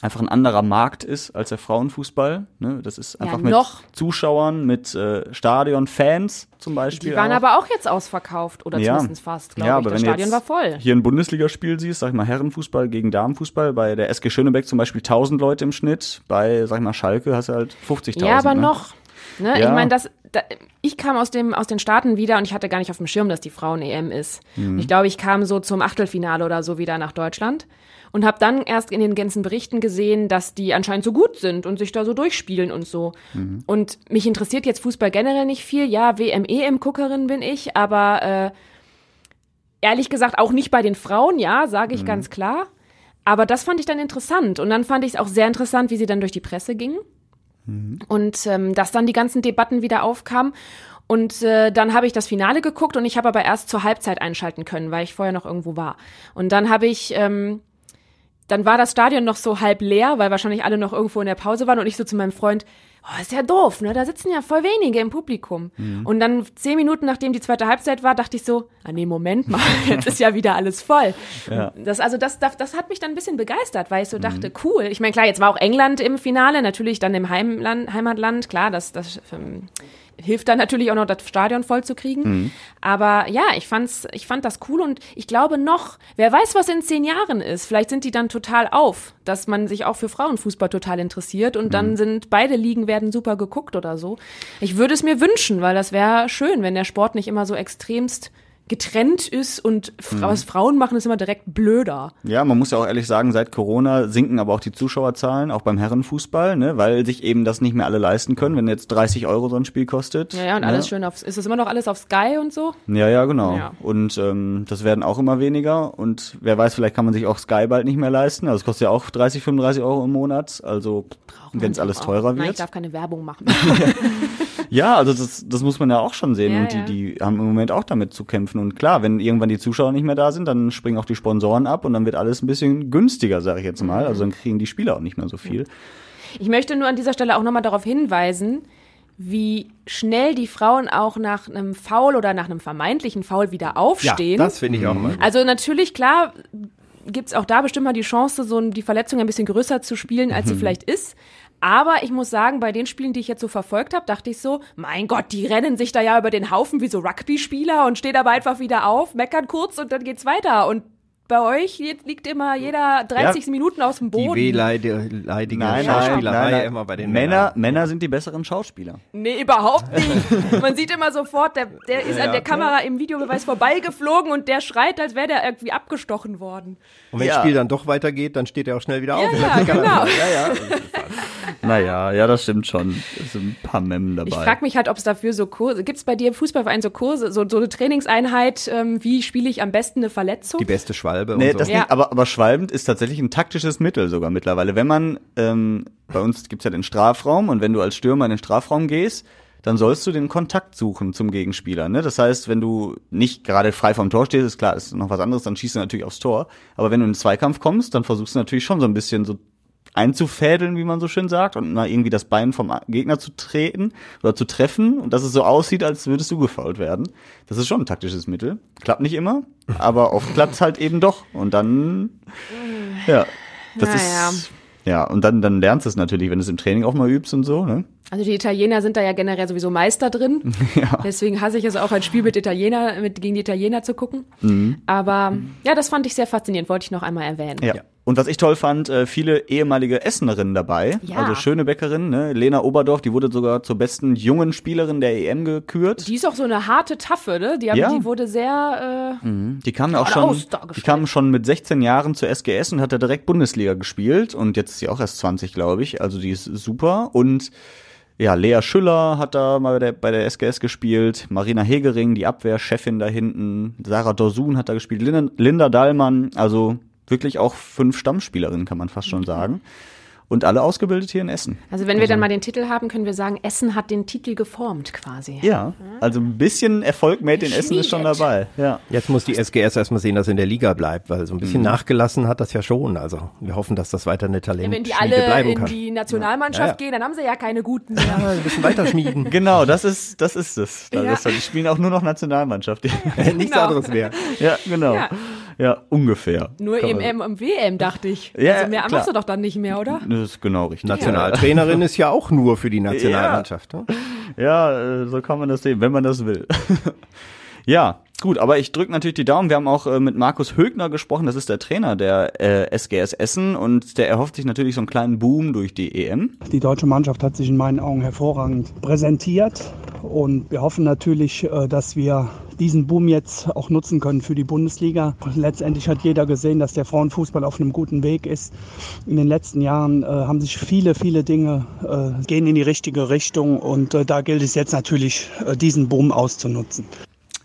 einfach ein anderer Markt ist als der Frauenfußball. Ne? Das ist einfach mit noch. Zuschauern, mit äh, Stadionfans zum Beispiel. Die waren auch. aber auch jetzt ausverkauft oder Ja. zumindest fast, glaube Ja, ich. aber Das wenn Stadion war voll. Hier ein Bundesligaspiel siehst, sag ich mal Herrenfußball gegen Damenfußball, bei der SG Schönebeck zum Beispiel 1000 Leute im Schnitt, bei, sag ich mal, Schalke hast du halt 50.000. Ja, aber ne? noch. Ne? Ja. Ich meine, das, da, ich kam aus, dem, aus den Staaten wieder und ich hatte gar nicht auf dem Schirm, dass die Frauen-EM ist. Mhm. Ich glaube, ich kam so zum Achtelfinale oder so wieder nach Deutschland und habe dann erst in den ganzen Berichten gesehen, dass die anscheinend so gut sind und sich da so durchspielen und so. Mhm. Und mich interessiert jetzt Fußball generell nicht viel. Ja, WM, EM-Guckerin bin ich, aber äh, ehrlich gesagt auch nicht bei den Frauen, ja, sage Mhm. ich ganz klar. Aber das fand ich dann interessant. Und dann fand ich es auch sehr interessant, wie sie dann durch die Presse gingen. Mhm. Und ähm, dass dann die ganzen Debatten wieder aufkamen. Und äh, dann habe ich das Finale geguckt und ich habe aber erst zur Halbzeit einschalten können, weil ich vorher noch irgendwo war. Und dann habe ich, ähm, dann war das Stadion noch so halb leer, weil wahrscheinlich alle noch irgendwo in der Pause waren und ich so zu meinem Freund, oh, ist ja doof, ne? Da sitzen ja voll wenige im Publikum. Mhm. Und dann zehn Minuten nachdem die zweite Halbzeit war, dachte ich so, ah nee, Moment mal, jetzt ist ja wieder alles voll. Ja. Das, also das, das, das hat mich dann ein bisschen begeistert, weil ich so dachte, mhm. cool. Ich meine, klar, jetzt war auch England im Finale, natürlich dann im Heimland, Heimatland, klar, das, das ähm, hilft dann natürlich auch noch, das Stadion voll zu kriegen. Mhm. Aber ja, ich fand's, ich fand das cool und ich glaube noch, wer weiß, was in zehn Jahren ist. Vielleicht sind die dann total auf, dass man sich auch für Frauenfußball total interessiert und mhm. dann sind beide Ligen werden super geguckt oder so. Ich würde es mir wünschen, weil das wäre schön, wenn der Sport nicht immer so extremst getrennt ist und mhm. was Frauen machen, ist immer direkt blöder. Ja, man muss ja auch ehrlich sagen, seit Corona sinken aber auch die Zuschauerzahlen, auch beim Herrenfußball, ne, weil sich eben das nicht mehr alle leisten können, wenn jetzt 30 Euro so ein Spiel kostet. Ja, ja und ne? alles schön auf, ist es immer noch alles auf Sky und so? Ja, ja, genau. Ja. Und ähm, das werden auch immer weniger und wer weiß, vielleicht kann man sich auch Sky bald nicht mehr leisten. Also es kostet ja auch 30, 35 Euro im Monat, also wenn es alles teurer wird. Nein, ich darf keine Werbung machen. ja, also das, das muss man ja auch schon sehen. Ja, und die, die haben im Moment auch damit zu kämpfen. Und klar, wenn irgendwann die Zuschauer nicht mehr da sind, dann springen auch die Sponsoren ab und dann wird alles ein bisschen günstiger, sage ich jetzt mal. Also dann kriegen die Spieler auch nicht mehr so viel. Ich möchte nur an dieser Stelle auch nochmal darauf hinweisen, wie schnell die Frauen auch nach einem Foul oder nach einem vermeintlichen Foul wieder aufstehen. Ja, das finde ich auch mal. Also natürlich, klar, gibt es auch da bestimmt mal die Chance, so die Verletzung ein bisschen größer zu spielen, als sie mhm. vielleicht ist. Aber ich muss sagen, bei den Spielen, die ich jetzt so verfolgt habe, dachte ich so, mein Gott, die rennen sich da ja über den Haufen wie so Rugby-Spieler und stehen aber einfach wieder auf, meckern kurz und dann geht's weiter. Und bei euch liegt immer jeder 30 ja. Minuten aus dem Boden. Die wehleidige nein, Schauspielerei nein, immer bei den Männer. Männern. Männer sind die besseren Schauspieler. Nee, überhaupt nicht. Man sieht immer sofort, der, der ist ja, an der Kamera im Videobeweis vorbeigeflogen und der schreit, als wäre der irgendwie abgestochen worden. Und wenn ja. das Spiel dann doch weitergeht, dann steht er auch schnell wieder auf. Ja, genau. ja, ja. Naja, ja, das stimmt schon. Es sind ein paar Memmen dabei. Ich frage mich halt, ob es dafür so Kurse, gibt es bei dir im Fußballverein so Kurse, so, so eine Trainingseinheit, ähm, wie spiele ich am besten eine Verletzung? Die beste Schwalbe nee, und so. Das ja. nicht, aber, aber schwalbend ist tatsächlich ein taktisches Mittel sogar mittlerweile. Wenn man, ähm, bei uns gibt's ja den Strafraum und wenn du als Stürmer in den Strafraum gehst, dann sollst du den Kontakt suchen zum Gegenspieler. Ne? Das heißt, wenn du nicht gerade frei vom Tor stehst, ist klar, ist noch was anderes, dann schießt du natürlich aufs Tor. Aber wenn du in den Zweikampf kommst, dann versuchst du natürlich schon so ein bisschen so einzufädeln, wie man so schön sagt, und mal irgendwie das Bein vom Gegner zu treten oder zu treffen und dass es so aussieht, als würdest du gefault werden. Das ist schon ein taktisches Mittel. Klappt nicht immer, aber oft klappt es halt eben doch. Und dann, ja, das naja. ist, ja, und dann, dann lernst du es natürlich, wenn du es im Training auch mal übst und so, ne? Also die Italiener sind da ja generell sowieso Meister drin. Ja. Deswegen hasse ich es auch ein Spiel mit Italiener, mit, gegen die Italiener zu gucken. Mhm. Aber ja, das fand ich sehr faszinierend, wollte ich noch einmal erwähnen. Ja. Und was ich toll fand, äh, viele ehemalige Essenerinnen dabei. Ja. Also schöne Bäckerin, ne? Lena Oberdorf, die wurde sogar zur besten jungen Spielerin der EM gekürt. Die ist auch so eine harte Taffe, ne? Die, haben, ja. die wurde sehr. Äh, mhm. Die kam auch schon. Die kam schon mit 16 Jahren zur SGS und hat da direkt Bundesliga gespielt. Und jetzt ist sie auch erst 20, glaube ich. Also die ist super. Und ja, Lea Schüller hat da mal bei der, bei der SGS gespielt, Marina Hegering, die Abwehrchefin da hinten, Sarah Dorsun hat da gespielt, Linda, Linda Dahlmann, also wirklich auch fünf Stammspielerinnen, kann man fast schon sagen. Und alle ausgebildet hier in Essen. Also wenn wir also, dann mal den Titel haben, können wir sagen, Essen hat den Titel geformt quasi. Ja, also ein bisschen Erfolg made in Essen ist schon dabei. Ja. Jetzt muss die SGS erstmal sehen, dass er in der Liga bleibt, weil so ein bisschen mhm. nachgelassen hat das ja schon. Also wir hoffen, dass das weiter eine Talent ja, Wenn die alle in die Nationalmannschaft ja. gehen, dann haben sie ja keine guten mehr. Ja, ein bisschen weiter schmieden. genau, das ist das ist es. Das ja. ist, die spielen auch nur noch Nationalmannschaft. Nichts genau. anderes mehr. Ja, genau. Ja, ungefähr. Nur im M und WM, dachte ich. Ja, also mehr klar. machst du doch dann nicht mehr, oder? Das ist genau richtig. Nationaltrainerin ist ja auch nur für die Nationalmannschaft. Ja, ne? ja äh, so kann man das sehen, wenn man das will. ja, gut, aber ich drücke natürlich die Daumen. Wir haben auch äh, mit Markus Högner gesprochen, das ist der Trainer der äh, SGS Essen und der erhofft sich natürlich so einen kleinen Boom durch die EM. Die deutsche Mannschaft hat sich in meinen Augen hervorragend präsentiert und wir hoffen natürlich, äh, dass wir diesen Boom jetzt auch nutzen können für die Bundesliga. Letztendlich hat jeder gesehen, dass der Frauenfußball auf einem guten Weg ist. In den letzten Jahren äh, haben sich viele, viele Dinge äh, gehen in die richtige Richtung und äh, da gilt es jetzt natürlich, äh, diesen Boom auszunutzen.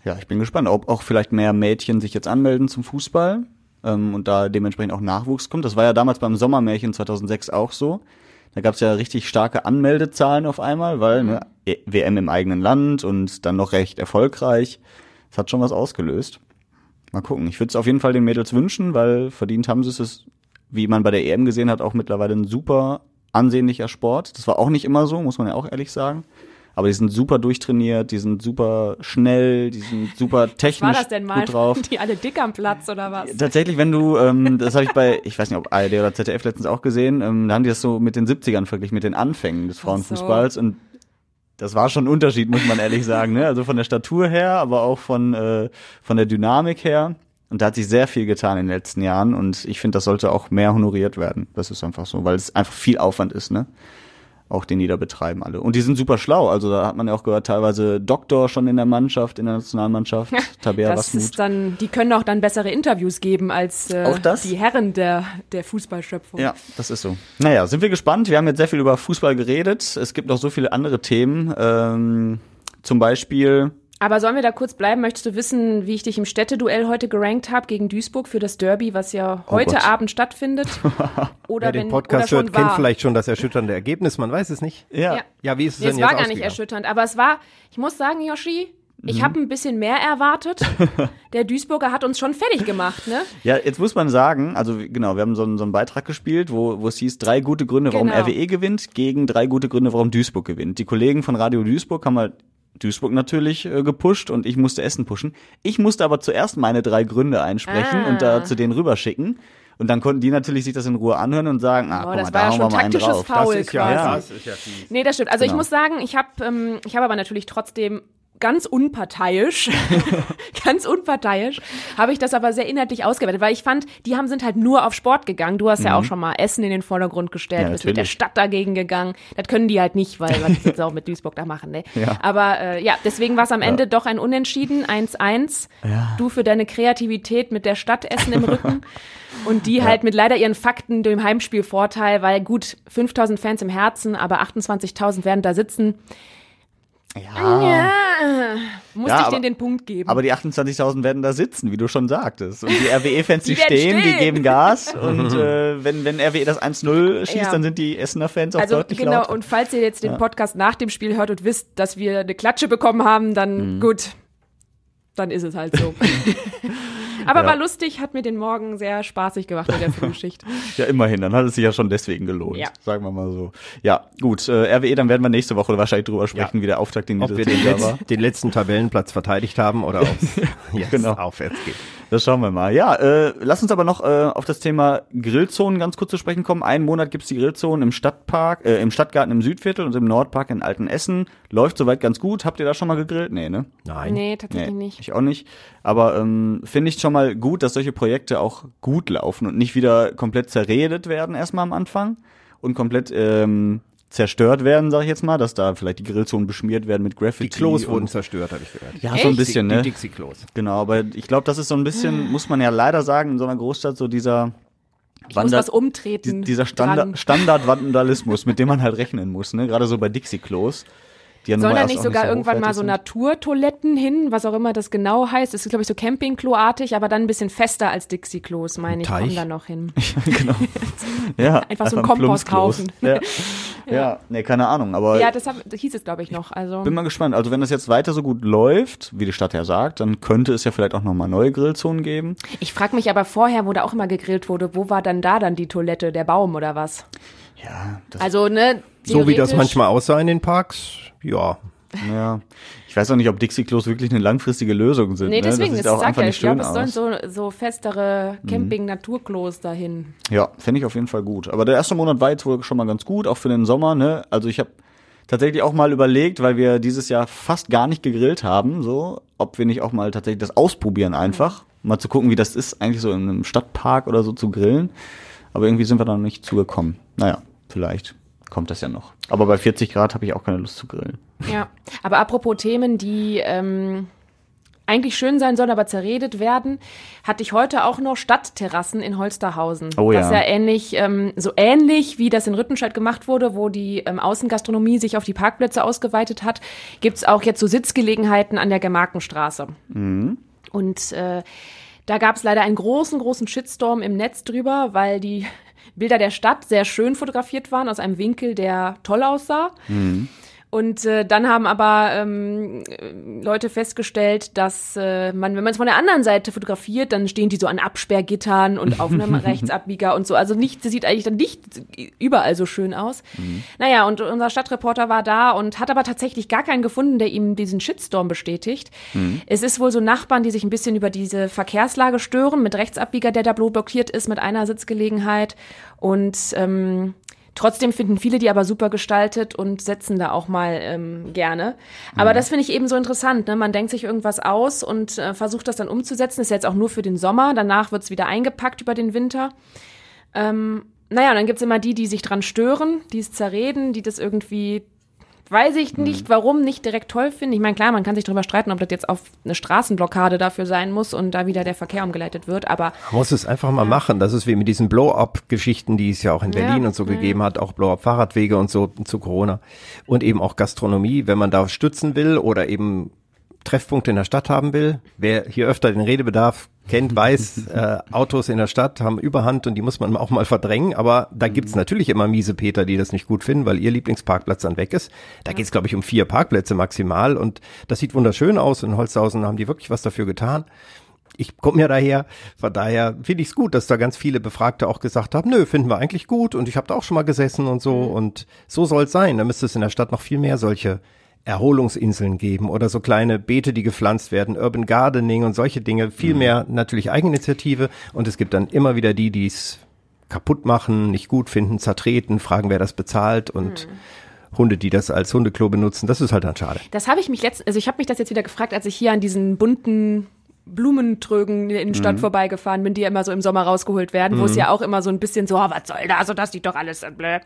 Ja, ich bin gespannt, ob auch vielleicht mehr Mädchen sich jetzt anmelden zum Fußball ähm, und da dementsprechend auch Nachwuchs kommt. Das war ja damals beim Sommermärchen 2006 auch so Da gab es ja richtig starke Anmeldezahlen auf einmal, weil ne, E- WM im eigenen Land und dann noch recht erfolgreich. Das hat schon was ausgelöst. Mal gucken. Ich würde es auf jeden Fall den Mädels wünschen, weil verdient haben sie es, ist, wie man bei der EM gesehen hat, auch mittlerweile ein super ansehnlicher Sport. Das war auch nicht immer so, muss man ja auch ehrlich sagen. Aber die sind super durchtrainiert, die sind super schnell, die sind super technisch War das denn mal? gut drauf. Die alle dick am Platz oder was? Tatsächlich, wenn du, ähm, das habe ich bei, ich weiß nicht, ob ARD oder ZDF letztens auch gesehen, ähm, da haben die das so mit den 70ern verglichen, mit den Anfängen des Frauenfußballs und das war schon ein Unterschied, muss man ehrlich sagen, ne? Also von der Statur her, aber auch von, äh, von der Dynamik her. Und da hat sich sehr viel getan in den letzten Jahren und ich finde, das sollte auch mehr honoriert werden. Das ist einfach so, weil es einfach viel Aufwand ist, ne? Auch den die da betreiben alle. Und die sind super schlau. Also da hat man ja auch gehört, teilweise Doktor schon in der Mannschaft, in der Nationalmannschaft. Tabea Das Wasmut. ist dann, die können auch dann bessere Interviews geben als äh, die Herren der, der Fußballschöpfung. Ja, das ist so. Naja, sind wir gespannt. Wir haben jetzt sehr viel über Fußball geredet. Es gibt noch so viele andere Themen. Ähm, zum Beispiel, Aber sollen wir da kurz bleiben? Möchtest du wissen, wie ich dich im Städteduell heute gerankt habe gegen Duisburg für das Derby, was ja heute Oh. Abend stattfindet? Oder Wer wenn den Podcast oder schon hört, kennt war. vielleicht schon das erschütternde Ergebnis, man weiß es nicht. ja, Ja. Ja, wie ist es Nee, denn es jetzt war gar nicht erschütternd, aber es war, ich muss sagen, Yoshi, ich Mhm. habe ein bisschen mehr erwartet. Der Duisburger hat uns schon fertig gemacht, ne? ja, jetzt muss man sagen, also genau, wir haben so einen, so einen Beitrag gespielt, wo, wo es hieß, drei gute Gründe, warum Genau. RWE gewinnt, gegen drei gute Gründe, warum Duisburg gewinnt. Die Kollegen von Radio Duisburg haben halt Duisburg natürlich äh, gepusht und ich musste Essen pushen. Ich musste aber zuerst meine drei Gründe einsprechen Ah. und da zu denen rüberschicken. Und dann konnten die natürlich sich das in Ruhe anhören und sagen, ah, Oh, guck das mal, war da ja schon wir mal einen taktisches drauf. Foul Das ist ja, quasi. das ist ja fies. Nee, das stimmt. Also ich Genau. muss sagen, ich habe ähm, ich habe aber natürlich trotzdem ganz unparteiisch, ganz unparteiisch, habe ich das aber sehr inhaltlich ausgewertet, weil ich fand, die haben sind halt nur auf Sport gegangen. Du hast ja auch schon mal Essen in den Vordergrund gestellt, Mhm. Ja, bist mit der. Stadt dagegen gegangen. Das können die halt nicht, weil was jetzt auch mit Duisburg da machen, ne? Ja. Aber äh, ja, deswegen war es am Ende doch ein Unentschieden, 1-1. Du für deine Kreativität mit der Stadt Essen im Rücken. Und die halt mit leider ihren Fakten dem Heimspielvorteil, weil gut, 5000 Fans im Herzen, aber 28.000 werden da sitzen. Ja. Ja, musste Ja, ich denen den Punkt geben. Aber die 28.000 werden da sitzen, wie du schon sagtest. Und die RWE-Fans, die, Die werden stehen, die stehen. geben Gas. Und äh, wenn, wenn RWE das 1-0 schießt, Ja. dann sind die Essener Fans auch also deutlich genau, lauter. und falls ihr jetzt den Podcast nach dem Spiel hört und wisst, dass wir eine Klatsche bekommen haben, Mhm. dann gut, dann ist es halt so. Aber Ja. war lustig, hat mir den Morgen sehr spaßig gemacht mit der Frühschicht. Ja, immerhin, dann hat es sich ja schon deswegen gelohnt, Ja. sagen wir mal so. Ja, gut, äh, RWE, dann werden wir nächste Woche wahrscheinlich drüber sprechen, Ja. wie der Auftakt in Ob diese wir den, letz, den letzten Tabellenplatz verteidigt haben oder ob es jetzt Genau. aufwärts geht. Das schauen wir mal. Ja, äh, lass uns aber noch äh, auf das Thema Grillzonen ganz kurz zu sprechen kommen. Einen Monat gibt's die Grillzonen im Stadtpark, äh, im Stadtgarten im Südviertel und im Nordpark in Altenessen. Läuft soweit ganz gut. Habt ihr da schon mal gegrillt? Nee, ne? Nein. Nee, tatsächlich nicht. Ich auch nicht. Aber ähm, finde ich schon mal gut, dass solche Projekte auch gut laufen und nicht wieder komplett zerredet werden erstmal am Anfang und komplett ähm, zerstört werden, sage ich jetzt mal, dass da vielleicht die Grillzonen beschmiert werden mit Graffiti. Die Klos wurden zerstört, habe ich gehört. Ja, so ein Echt? bisschen, die, ne? Die Dixie-Klos. Genau, aber ich glaube, das ist so ein bisschen, muss man ja leider sagen, in so einer Großstadt so dieser Ich muss was umtreten. die, dieser. Standard, Standard-Vandalismus, mit dem man halt rechnen muss, ne? Gerade so bei Dixie-Klos. Die ja Sollen da nicht sogar so irgendwann mal so sind. Naturtoiletten hin, was auch immer das genau heißt? Das ist, glaube ich, so Campingkloartig, aber dann ein bisschen fester als Dixie-Klos, meine ich, kommen da noch hin. genau. Ja, Einfach so ein Plumpsklos. Komposthaufen. Ja. ja, nee, keine Ahnung, aber Ja, das, hab, das hieß es, glaube ich, noch. Also bin mal gespannt. Also wenn das jetzt weiter so gut läuft, wie die Stadt ja sagt, dann könnte es ja vielleicht auch nochmal neue Grillzonen geben. ich frage mich aber vorher, wo da auch immer gegrillt wurde, wo war dann da dann die Toilette, der Baum oder was? Ja, das, Also, ne? So wie das manchmal aussah in den Parks, ja. ja. Ich weiß auch nicht, ob Dixie-Klos wirklich eine langfristige Lösung sind. Nee, ne? deswegen, das das sieht auch einfach ja, nicht ich glaube, schön es sollen. Mhm. so, so festere Camping-Naturklos dahin. Ja, fände ich auf jeden Fall gut. Aber der erste Monat war jetzt wohl schon mal ganz gut, auch für den Sommer. Ne? Also ich habe tatsächlich auch mal überlegt, weil wir dieses Jahr fast gar nicht gegrillt haben, so, ob wir nicht auch mal tatsächlich das ausprobieren einfach, mal zu gucken, wie das ist, eigentlich so in einem Stadtpark oder so zu grillen. Aber irgendwie sind wir da noch nicht zugekommen. Naja, vielleicht kommt das ja noch. Aber bei 40 Grad habe ich auch keine Lust zu grillen. Ja, aber apropos Themen, die ähm, eigentlich schön sein sollen, aber zerredet werden, hatte ich heute auch noch Stadtterrassen in Holsterhausen. Oh ja. Das ist ja ähnlich, ähm, so ähnlich wie das in Rüttenscheid gemacht wurde, wo die ähm, Außengastronomie sich auf die Parkplätze ausgeweitet hat, gibt's auch jetzt so Sitzgelegenheiten an der Gemarkenstraße. Und äh, da gab's leider einen großen, großen Shitstorm im Netz drüber, weil die Bilder der Stadt sehr schön fotografiert waren, aus einem Winkel, der toll aussah. Mhm. Und äh, dann haben aber ähm, Leute festgestellt, dass äh, man, wenn man es von der anderen Seite fotografiert, dann stehen die so an Absperrgittern und auf einem Rechtsabbieger und so. Also nicht, das sieht eigentlich dann nicht überall so schön aus. Mhm. Naja, und unser Stadtreporter war da und hat aber tatsächlich gar keinen gefunden, der ihm diesen Shitstorm bestätigt. Mhm. Es ist wohl so Nachbarn, die sich ein bisschen über diese Verkehrslage stören, mit Rechtsabbieger, der da blockiert ist, mit einer Sitzgelegenheit. Und ähm, Trotzdem finden viele die aber super gestaltet und setzen da auch mal ähm, gerne. Aber mhm. das finde ich eben so interessant. Ne? Man denkt sich irgendwas aus und äh, versucht das dann umzusetzen. Ist jetzt auch nur für den Sommer. Danach wird es wieder eingepackt über den Winter. Ähm, naja, und dann gibt's immer die, die sich dran stören, die es zerreden, die das irgendwie Weiß ich nicht, hm. warum nicht direkt toll finde. Ich meine, klar, man kann sich darüber streiten, ob das jetzt auf eine Straßenblockade dafür sein muss und da wieder der Verkehr umgeleitet wird, aber. Man muss es einfach mal ja. machen. Das ist wie mit diesen Blow-up-Geschichten, die es ja auch in Berlin ja. und so gegeben hat, auch Blow-up-Fahrradwege und so zu Corona. Und eben auch Gastronomie, wenn man da stützen will oder eben Treffpunkte in der Stadt haben will. Wer hier öfter den Redebedarf kennt, weiß, äh, Autos in der Stadt haben Überhand und die muss man auch mal verdrängen. Aber da gibt's mhm. natürlich immer miese Peter, die das nicht gut finden, weil ihr Lieblingsparkplatz dann weg ist. Da geht's, glaube ich, um vier Parkplätze maximal und das sieht wunderschön aus. In Holzhausen haben die wirklich was dafür getan. Ich komme ja daher, von daher finde ich es gut, dass da ganz viele Befragte auch gesagt haben, nö, finden wir eigentlich gut und ich habe da auch schon mal gesessen und so mhm. und so soll es sein. Da müsste es in der Stadt noch viel mehr solche Erholungsinseln geben oder so kleine Beete, die gepflanzt werden, Urban Gardening und solche Dinge. Viel mhm. mehr natürlich Eigeninitiative und es gibt dann immer wieder die, die es kaputt machen, nicht gut finden, zertreten, fragen, wer das bezahlt und mhm. Hunde, die das als Hundeklo benutzen. Das ist halt dann schade. Das habe ich mich letztens, also ich habe mich das jetzt wieder gefragt, als ich hier an diesen bunten Blumentrögen in der Innenstadt mhm. vorbeigefahren bin, die ja immer so im Sommer rausgeholt werden, mhm. wo es mhm. ja auch immer so ein bisschen so, oh, was soll das, so das sieht doch alles blöd.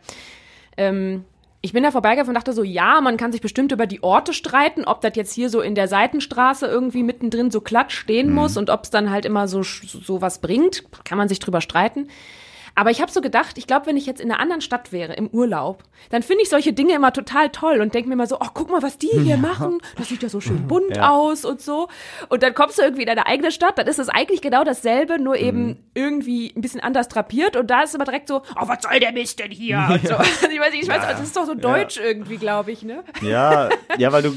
Ähm, ich bin da vorbeigefahren und dachte so, ja, man kann sich bestimmt über die Orte streiten, ob das jetzt hier so in der Seitenstraße irgendwie mittendrin so glatt stehen mhm. muss und ob es dann halt immer so, so was bringt, kann man sich drüber streiten. Aber ich habe so gedacht, ich glaube, wenn ich jetzt in einer anderen Stadt wäre, im Urlaub, dann finde ich solche Dinge immer total toll und denke mir immer so, oh, guck mal, was die hier ja. machen. Das sieht ja so schön bunt ja. aus und so. Und dann kommst du irgendwie in deine eigene Stadt, dann ist es eigentlich genau dasselbe, nur eben mhm. irgendwie ein bisschen anders drapiert. Und da ist immer direkt so, oh, was soll der Mist denn hier? Und so. Also ich weiß nicht, ich weiß, das ist doch so deutsch irgendwie, glaube ich, ne? Ja, ja, weil du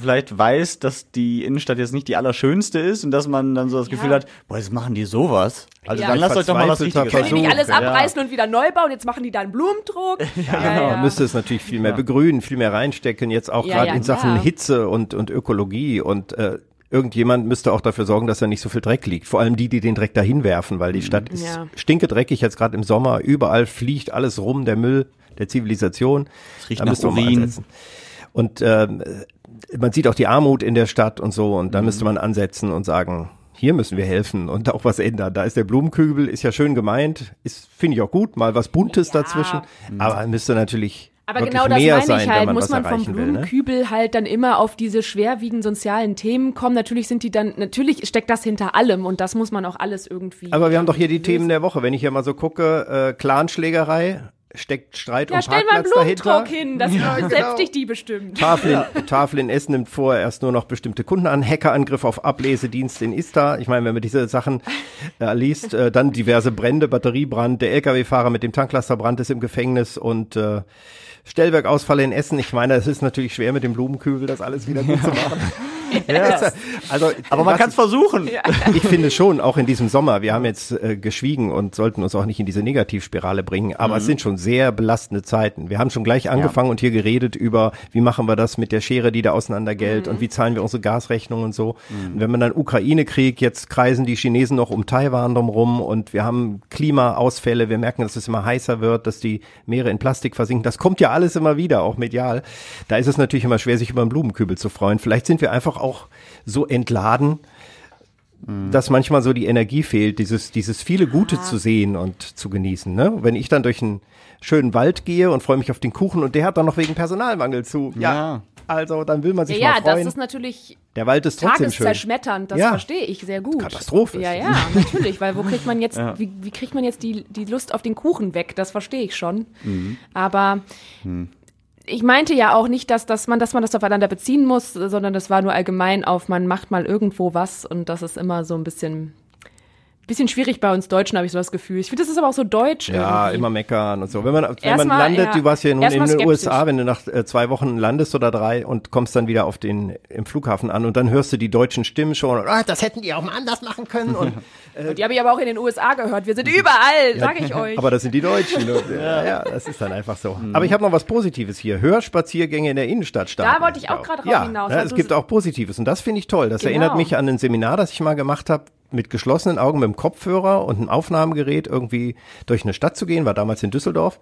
vielleicht weißt, dass die Innenstadt jetzt nicht die allerschönste ist und dass man dann so das Gefühl hat, boah, jetzt machen die sowas. Also dann lasst euch doch mal was Richtiges Können die nicht alles abreißen und wieder neu bauen? Jetzt machen die da einen Blumentruck. ja, genau. Man müsste es natürlich viel mehr begrünen, viel mehr reinstecken, jetzt auch gerade in Sachen Hitze und, und Ökologie und äh, irgendjemand müsste auch dafür sorgen, dass da nicht so viel Dreck liegt. Vor allem die, die den Dreck dahin werfen, weil die mhm. Stadt ist ja. stinkedreckig jetzt gerade im Sommer. Überall fliegt alles rum, der Müll der Zivilisation. Es riecht da nach Urin. Und äh, man sieht auch die Armut in der Stadt und so. Und da mhm. müsste man ansetzen und sagen, hier müssen wir helfen und auch was ändern. Da ist der Blumenkübel, ist ja schön gemeint, ist, finde ich auch gut, mal was Buntes ja. dazwischen, aber müsste natürlich aber genau das meine sein, ich halt. Muss man vom Blumenkübel will, ne? halt dann immer auf diese schwerwiegenden sozialen Themen kommen. Natürlich sind die dann, natürlich steckt das hinter allem und das muss man auch alles irgendwie. Aber wir haben doch hier die lösen. Themen der Woche. Wenn ich hier mal so gucke, äh, Clanschlägerei, steckt Streit ja, um Parkplatz dahinter. Ja, stell mal einen Blumentruck hin, das ja, genau. dich die bestimmt. Tafel in, Tafel in Essen nimmt vor, erst nur noch bestimmte Kunden an, Hackerangriff auf Ablesedienst in Ista. Ich meine, wenn man diese Sachen äh, liest, äh, dann diverse Brände, Batteriebrand, der LKW-Fahrer mit dem Tanklasterbrand ist im Gefängnis und äh, Stellwerkausfall in Essen. Ich meine, es ist natürlich schwer mit dem Blumenkübel, das alles wieder gut zu machen. ja. Also, aber man kann es versuchen. Ich finde schon, auch in diesem Sommer, wir haben jetzt äh, geschwiegen und sollten uns auch nicht in diese Negativspirale bringen, aber mhm. es sind schon sehr belastende Zeiten. Wir haben schon gleich angefangen ja. und hier geredet über, wie machen wir das mit der Schere, die da auseinandergeht mhm. und wie zahlen wir unsere Gasrechnung und so. Mhm. Und wenn man dann Ukraine-Krieg, jetzt kreisen die Chinesen noch um Taiwan drumrum und wir haben Klimaausfälle, wir merken, dass es immer heißer wird, dass die Meere in Plastik versinken. Das kommt ja alles immer wieder, auch medial. Da ist es natürlich immer schwer, sich über einen Blumenkübel zu freuen. Vielleicht sind wir einfach auch so entladen, mhm. dass manchmal so die Energie fehlt, dieses, dieses viele Gute ah. zu sehen und zu genießen. Ne? Wenn ich dann durch einen schönen Wald gehe und freue mich auf den Kuchen und der hat dann noch wegen Personalmangel zu. Ja. ja. Also, dann will man sich ja, mal freuen. Ja, das ist natürlich der Wald ist trotzdem schön. zerschmetternd, das ja. verstehe ich sehr gut. Katastrophe. Ja, ja, natürlich, weil wo kriegt man jetzt, ja. wie, wie, kriegt man jetzt die, die Lust auf den Kuchen weg? Das verstehe ich schon. Mhm. Aber mhm ich meinte ja auch nicht, dass, dass man, dass man das aufeinander beziehen muss, sondern das war nur allgemein auf, man macht mal irgendwo was und das ist immer so ein bisschen bisschen schwierig bei uns Deutschen, habe ich so das Gefühl. Ich finde, das ist aber auch so deutsch. Ja, irgendwie. immer meckern und so. Wenn man, wenn Erst man mal, landet, ja, du warst ja nun in den skeptisch. USA, wenn du nach äh, zwei Wochen landest oder drei und kommst dann wieder auf den, im Flughafen an und dann hörst du die deutschen Stimmen schon, und, ah, das hätten die auch mal anders machen können und Und die habe ich aber auch in den USA gehört. Wir sind überall, sage ich euch. Aber das sind die Deutschen. Und, ja, ja, das ist dann einfach so. Aber ich habe noch was Positives hier. Hörspaziergänge in der Innenstadt starten. Da wollte ich auch gerade drauf ja, hinaus, Ja, weil es gibt auch Positives und das finde ich toll. Das Genau. erinnert mich an ein Seminar, das ich mal gemacht habe mit geschlossenen Augen mit dem Kopfhörer und einem Aufnahmegerät irgendwie durch eine Stadt zu gehen, war damals in Düsseldorf.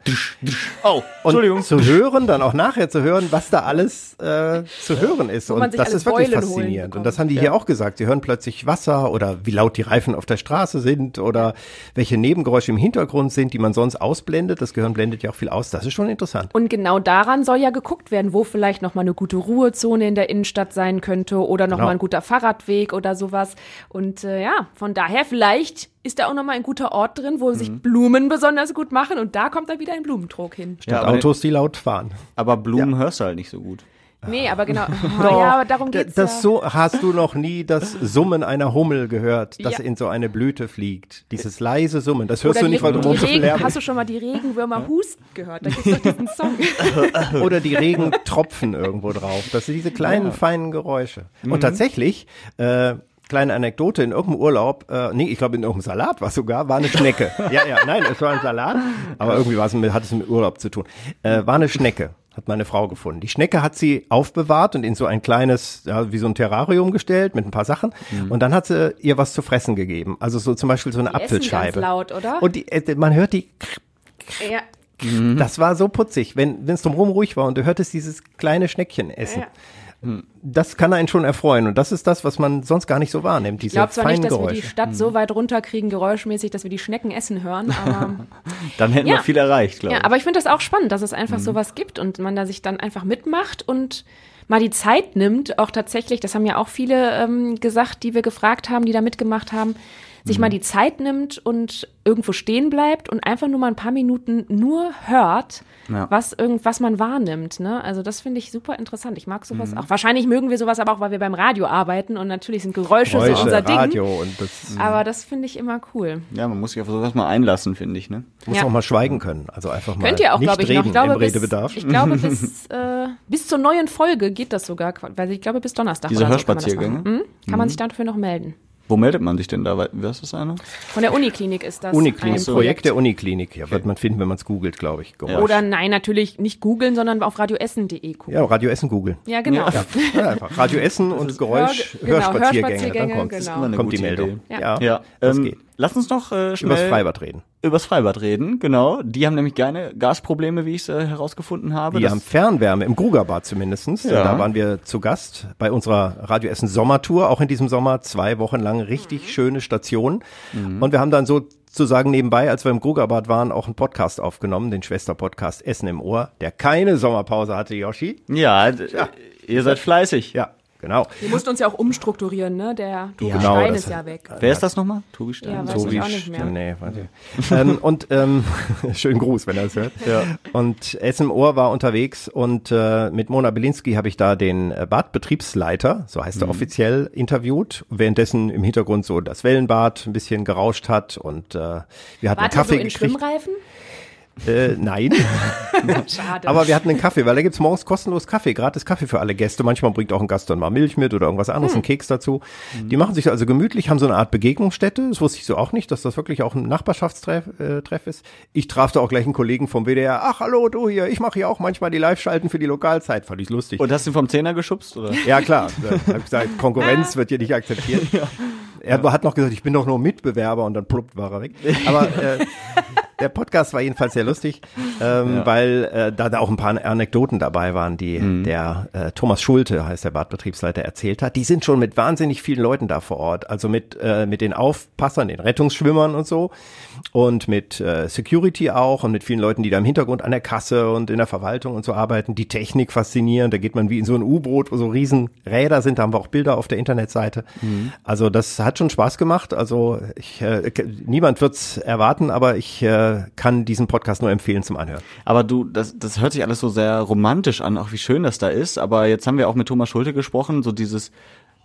Oh, Und Entschuldigung. zu hören, dann auch nachher zu hören, was da alles äh, zu hören ist. Und das ist wirklich Beulen faszinierend. Und das haben die hier auch gesagt. Sie hören plötzlich Wasser oder wie laut die Reifen auf der Straße sind oder welche Nebengeräusche im Hintergrund sind, die man sonst ausblendet. Das Gehirn blendet ja auch viel aus. Das ist schon interessant. Und genau daran soll ja geguckt werden, wo vielleicht noch mal eine gute Ruhezone in der Innenstadt sein könnte oder noch Genau. mal ein guter Fahrradweg oder sowas. Und äh, ja, von daher vielleicht ist da auch noch mal ein guter Ort drin, wo Mhm. sich Blumen besonders gut machen und da kommt dann wieder ein Blumentrog hin. Statt aber- Autos, die laut fahren. Aber Blumen hörst du halt nicht so gut. Nee, aber genau. Oh, ja, aber darum geht's das ja. so hast du noch nie das Summen einer Hummel gehört, das Ja. in so eine Blüte fliegt. Dieses leise Summen, das hörst Oder du nicht, weil du Lärm hast du schon mal die Regenwürmer husten gehört? Da gibt's doch diesen Song. oder die Regentropfen irgendwo drauf. Das sind diese kleinen, feinen Geräusche. Mhm. Und tatsächlich, äh, kleine Anekdote, in irgendeinem Urlaub, äh, nee, ich glaube in irgendeinem Salat war es sogar, war eine Schnecke. ja, ja, nein, es war ein Salat, aber irgendwie war es mit, hat es mit Urlaub zu tun. Äh, war eine Schnecke, hat meine Frau gefunden. Die Schnecke hat sie aufbewahrt und in so ein kleines, ja, wie so ein Terrarium gestellt mit ein paar Sachen. Mhm. Und dann hat sie ihr was zu fressen gegeben. Also so zum Beispiel so eine Die essen Apfelscheibe. ganz laut, oder? Und die, äh, man hört die ja. das war so putzig, wenn wenn es drumherum ruhig war und du hörtest dieses kleine Schneckchen essen. Ja. Das kann einen schon erfreuen und das ist das, was man sonst gar nicht so wahrnimmt, Ich diese glaube zwar feinen nicht, dass wir Geräusche. die Stadt so weit runterkriegen, geräuschmäßig, dass wir die Schnecken essen hören, aber Dann hätten Ja. wir viel erreicht, glaube ich. Ja, aber ich finde das auch spannend, dass es einfach Mhm. sowas gibt und man da sich dann einfach mitmacht und mal die Zeit nimmt, auch tatsächlich, das haben ja auch viele ähm, gesagt, die wir gefragt haben, die da mitgemacht haben, sich Mhm. mal die Zeit nimmt und irgendwo stehen bleibt und einfach nur mal ein paar Minuten nur hört, Ja. was irgendwas man wahrnimmt. Ne? Also das finde ich super interessant. Ich mag Mhm. sowas auch. Wahrscheinlich mögen wir sowas aber auch, weil wir beim Radio arbeiten und natürlich sind Geräusche, Geräusche, so unser Radio Ding. und das Aber das finde ich immer cool. ja, man muss sich auf sowas mal einlassen, finde ich, ne? muss Ja. auch mal schweigen können, also einfach mal Könnt ihr auch, glaube ich, reden noch. Ich glaube, bis, Redebedarf. ich glaube bis, äh, bis zur neuen Folge geht das sogar, weil ich glaube bis Donnerstag. Diese oder so kann man das Hörspaziergänge? machen. Mhm. Kann man sich dafür noch melden. Wo meldet man sich denn da? Was ist das eine? Von der Uniklinik ist das. Uniklinik, ein Projekt der Uniklinik, ja, wird man finden, wenn man es googelt, glaube ich. Geräusch. Oder nein, natürlich nicht googeln, sondern auf radioessen.de gucken. ja, Radio Essen googeln. Ja, genau. Ja, ja, einfach Radio Essen und Geräusch, Hör- genau, Hörspaziergänge, dann Hörspaziergänge, kommt, genau. Immer eine kommt die Meldung. Idee. Ja. Ja, Ja, das ähm, geht. Lass uns noch äh, schnell Übers Freibad reden. übers Freibad reden, genau. Die haben nämlich keine Gasprobleme, wie ich es äh, herausgefunden habe. Die Das- haben Fernwärme, im Grugerbad zumindestens. Ja. Da waren wir zu Gast bei unserer Radio Essen Sommertour, auch in diesem Sommer zwei Wochen lang richtig schöne Stationen. Und wir haben dann sozusagen nebenbei, als wir im Grugerbad waren, auch einen Podcast aufgenommen, den Schwester-Podcast Essen im Ohr, der keine Sommerpause hatte, Yoshi. ja, d- ihr seid fleißig. Ja, genau. Wir mussten uns ja auch umstrukturieren, ne? Der Tobi Genau, Stein ist ja weg. Wer ist das nochmal? Tobi Stein? Ja, weiß so ich auch nicht mehr. Nee, warte. ähm, und ähm, schönen Gruß, wenn er es hört. Ja. Und Essen im Ohr war unterwegs und äh, mit Mona Belinski habe ich da den äh, Badbetriebsleiter, so heißt er Mhm. offiziell, interviewt, währenddessen im Hintergrund so das Wellenbad ein bisschen gerauscht hat und äh, wir hatten einen Wart ihr so Kaffee in gekriegt. Schwimmreifen? Äh, nein, Schade. aber wir hatten einen Kaffee, weil da gibt's morgens kostenlos Kaffee, gratis Kaffee für alle Gäste. Manchmal bringt auch ein Gast dann mal Milch mit oder irgendwas anderes, einen Keks dazu. Die machen sich also gemütlich, haben so eine Art Begegnungsstätte. Das wusste ich so auch nicht, dass das wirklich auch ein Nachbarschaftstreff äh, Treff ist. Ich traf da auch gleich einen Kollegen vom WDR. Ach, hallo, du hier, ich mache hier auch manchmal die Live-Schalten für die Lokalzeit. Fand ich lustig. Und hast du ihn vom Zehner geschubst, oder? Ja, klar. Ich hab gesagt, Konkurrenz wird hier nicht akzeptiert. Er hat noch gesagt, ich bin doch nur Mitbewerber und dann pluppt war er weg. Aber äh, der Podcast war jedenfalls sehr lustig, ähm, weil äh, da, da auch ein paar Anekdoten dabei waren, die der äh, Thomas Schulte, heißt der Badbetriebsleiter, erzählt hat. Die sind schon mit wahnsinnig vielen Leuten da vor Ort. Also mit, äh, mit den Aufpassern, den Rettungsschwimmern und so. Und mit äh, Security auch und mit vielen Leuten, die da im Hintergrund an der Kasse und in der Verwaltung und so arbeiten. Die Technik faszinierend. Da geht man wie in so ein U-Boot, wo so riesen Räder sind. Da haben wir auch Bilder auf der Internetseite. Also das hat schon Spaß gemacht. Also ich, äh, niemand wird's erwarten, aber ich äh, kann diesen Podcast nur empfehlen zum Anhören. Aber du, das, das hört sich alles so sehr romantisch an, auch wie schön das da ist. Aber jetzt haben wir auch mit Thomas Schulte gesprochen, so dieses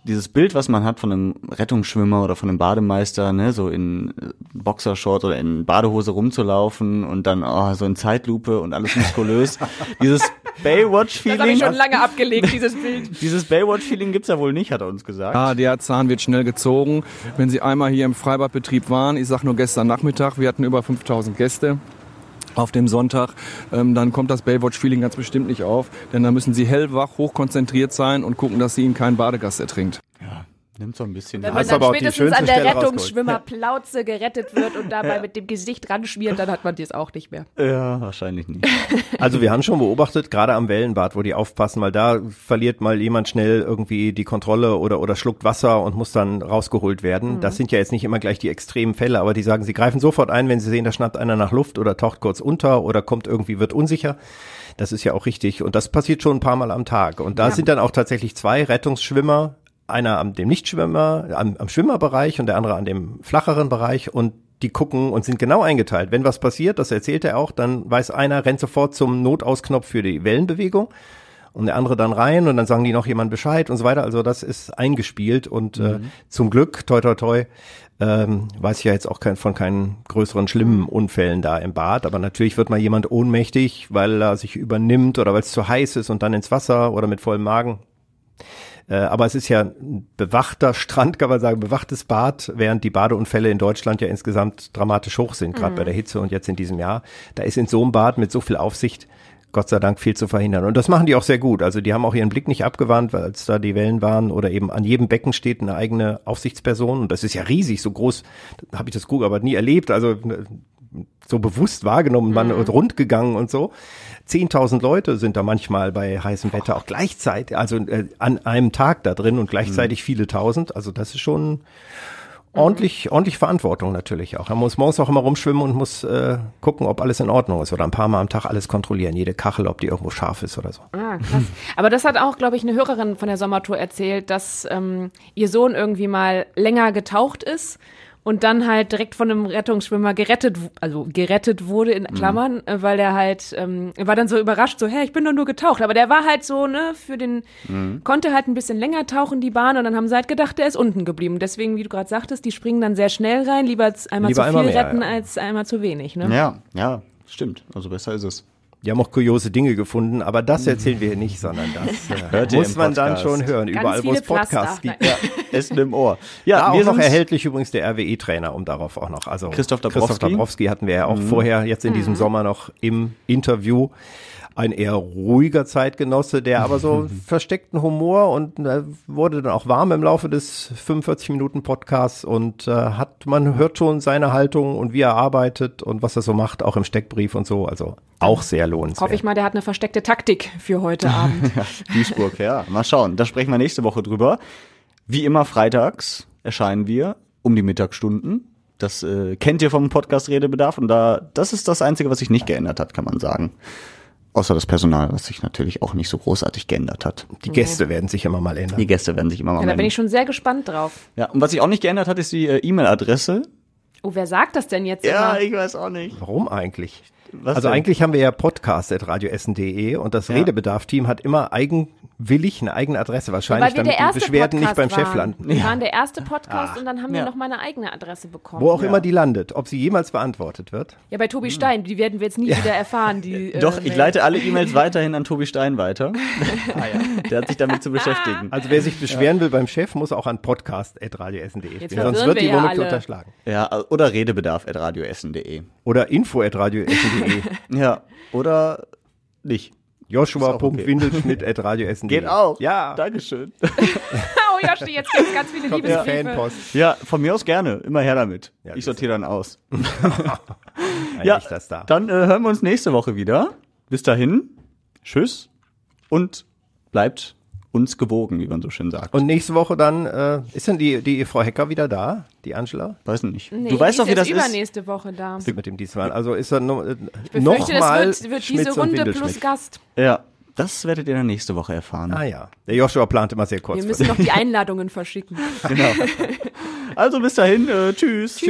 dieses Bild, was man hat von einem Rettungsschwimmer oder von einem Bademeister, ne, so in äh, Boxershort oder in Badehose rumzulaufen und dann oh, so in Zeitlupe und alles muskulös. dieses Das habe ich Baywatch-Feeling, schon lange abgelegt, dieses Bild. dieses Baywatch-Feeling gibt's ja wohl nicht, hat er uns gesagt. Ja, der Zahn wird schnell gezogen. Wenn Sie einmal hier im Freibadbetrieb waren, ich sag nur gestern Nachmittag, wir hatten über 5000 Gäste auf dem Sonntag, ähm, dann kommt das Baywatch-Feeling ganz bestimmt nicht auf, denn da müssen Sie hellwach, hochkonzentriert sein und gucken, dass Sie Ihnen keinen Badegast ertringt. Nimmt so ein bisschen. Wenn man dann aber spätestens an der. Rettungsschwimmerplauze gerettet wird und dabei mit dem Gesicht ranschmiert, dann hat man das auch nicht mehr. ja, wahrscheinlich nicht. Also wir haben schon beobachtet, gerade am Wellenbad, wo die aufpassen, weil da verliert mal jemand schnell irgendwie die Kontrolle oder, oder schluckt Wasser und muss dann rausgeholt werden. Das sind ja jetzt nicht immer gleich die extremen Fälle, aber die sagen, sie greifen sofort ein, wenn sie sehen, da schnappt einer nach Luft oder taucht kurz unter oder kommt irgendwie, wird unsicher. Das ist ja auch richtig. Und das passiert schon ein paar Mal am Tag. Und da sind dann auch tatsächlich zwei Rettungsschwimmer, einer am dem Nichtschwimmer, am, am Schwimmerbereich und der andere an dem flacheren Bereich und die gucken und sind genau eingeteilt. Wenn was passiert, das erzählt er auch, dann weiß einer, rennt sofort zum Notausknopf für die Wellenbewegung und der andere dann rein und dann sagen die noch jemand Bescheid und so weiter. Also das ist eingespielt und äh, zum Glück, toi toi toi, ähm, weiß ich ja jetzt auch kein, von keinen größeren schlimmen Unfällen da im Bad. Aber natürlich wird mal jemand ohnmächtig, weil er sich übernimmt oder weil es zu heiß ist und dann ins Wasser oder mit vollem Magen. Äh, aber es ist ja ein bewachter Strand, kann man sagen, bewachtes Bad, während die Badeunfälle in Deutschland ja insgesamt dramatisch hoch sind, gerade bei der Hitze und jetzt in diesem Jahr. Da ist in so einem Bad mit so viel Aufsicht Gott sei Dank viel zu verhindern. Und das machen die auch sehr gut. Also die haben auch ihren Blick nicht abgewandt, weil als da die Wellen waren oder eben an jedem Becken steht eine eigene Aufsichtsperson. Und das ist ja riesig, so groß habe ich das Krug aber nie erlebt. Also ne, so bewusst wahrgenommen, man und rund gegangen und so. 10.000 Leute sind da manchmal bei heißem Wetter auch gleichzeitig, also äh, an einem Tag da drin und gleichzeitig viele tausend. Also das ist schon ordentlich, ordentlich Verantwortung natürlich auch. Man muss morgens auch immer rumschwimmen und muss äh, gucken, ob alles in Ordnung ist oder ein paar Mal am Tag alles kontrollieren, jede Kachel, ob die irgendwo scharf ist oder so. Ah, krass. Aber das hat auch, glaube ich, eine Hörerin von der Sommertour erzählt, dass ähm, ihr Sohn irgendwie mal länger getaucht ist und dann halt direkt von einem Rettungsschwimmer gerettet, also gerettet wurde in Klammern, äh, weil der halt, ähm, er war dann so überrascht, so, hä, ich bin doch nur getaucht. Aber der war halt so, ne, für den, konnte halt ein bisschen länger tauchen, die Bahn, und dann haben sie halt gedacht, der ist unten geblieben. Deswegen, wie du gerade sagtest, die springen dann sehr schnell rein, lieber einmal Lieber zu viel einmal mehr, retten ja. als einmal zu wenig, ne? Ja, ja, stimmt. Also besser ist es. Die haben auch kuriose Dinge gefunden, aber das erzählen wir hier nicht, sondern das äh, muss man dann Podcast. schon hören, Ganz überall wo es Podcasts gibt. Nein. Essen im Ohr. Ja, Ja, auch noch erhältlich übrigens der RWE-Trainer, um darauf auch noch. Also Christoph Christoph Dabrowski. Mhm. Dabrowski hatten wir ja auch vorher jetzt in diesem Sommer noch im Interview. Ein eher ruhiger Zeitgenosse, der aber so versteckten Humor und äh, wurde dann auch warm im Laufe des 45 Minuten Podcasts und äh, hat man hört schon seine Haltung und wie er arbeitet und was er so macht, auch im Steckbrief und so. Also auch sehr lohnenswert. Hoffe ich mal, der hat eine versteckte Taktik für heute Abend. Duisburg, ja. Mal schauen. Da sprechen wir nächste Woche drüber. Wie immer freitags erscheinen wir um die Mittagsstunden. Das äh, kennt ihr vom Podcast Redebedarf und da das ist das einzige, was sich nicht geändert hat, kann man sagen. Außer das Personal, was sich natürlich auch nicht so großartig geändert hat. Die Gäste werden sich immer mal ändern. Die Gäste werden sich immer mal Ja, da bin ich schon sehr gespannt drauf. Ja, und was sich auch nicht geändert hat, ist die äh, E-Mail-Adresse. Oh, wer sagt das denn jetzt Ja, immer? ich weiß auch nicht. Warum eigentlich? Was also denn? eigentlich haben wir ja podcast.radioessen.de und das Ja. Redebedarf-Team hat immer eigenwillig eine eigene Adresse, wahrscheinlich, Weil wir damit der die Beschwerden nicht Podcast beim Chef waren. landen. Wir waren der erste Podcast und dann haben wir Ja. noch mal eine eigene Adresse bekommen. Wo auch immer die landet, ob sie jemals beantwortet wird. Ja, bei Tobi Stein, die werden wir jetzt nie wieder erfahren. Die, äh, Doch, ich leite alle E-Mails weiterhin an Tobi Stein weiter. Der hat sich damit zu beschäftigen. Also wer sich beschweren will beim Chef, muss auch an podcast.radioessen.de spielen, sonst wird die wir ja womöglich alle. unterschlagen. Ja, oder redebedarf.radioessen.de. Oder info.radioessen.de. Ja, oder nicht. Joshua.windelschmidt.radioessen.de Geht auch. Ja, Dankeschön. Oh, Joshi, jetzt gibt's ganz viele kommt Liebesbriefe. Fanpost. Ja, von mir aus gerne. Immer her damit. Ja, ich sortiere dann aus. Ja, das da. dann äh, hören wir uns nächste Woche wieder. Bis dahin, tschüss und bleibt uns gewogen, wie man so schön sagt. Und nächste Woche dann, äh, ist denn die, die Frau Hecker wieder da, die Angela? Weiß nicht. Nee, du weißt doch, wie ist das ist. übernächste Woche da. mit dem diesmal. Also ist er no, äh, Ich noch befürchte, mal das wird, wird diese Runde plus Gast. Ja, das werdet ihr dann nächste Woche erfahren. Ah ja, der Joshua plant immer sehr kurz. Wir müssen noch die Einladungen verschicken. Genau. Also bis dahin, äh, tschüss. Tschüss.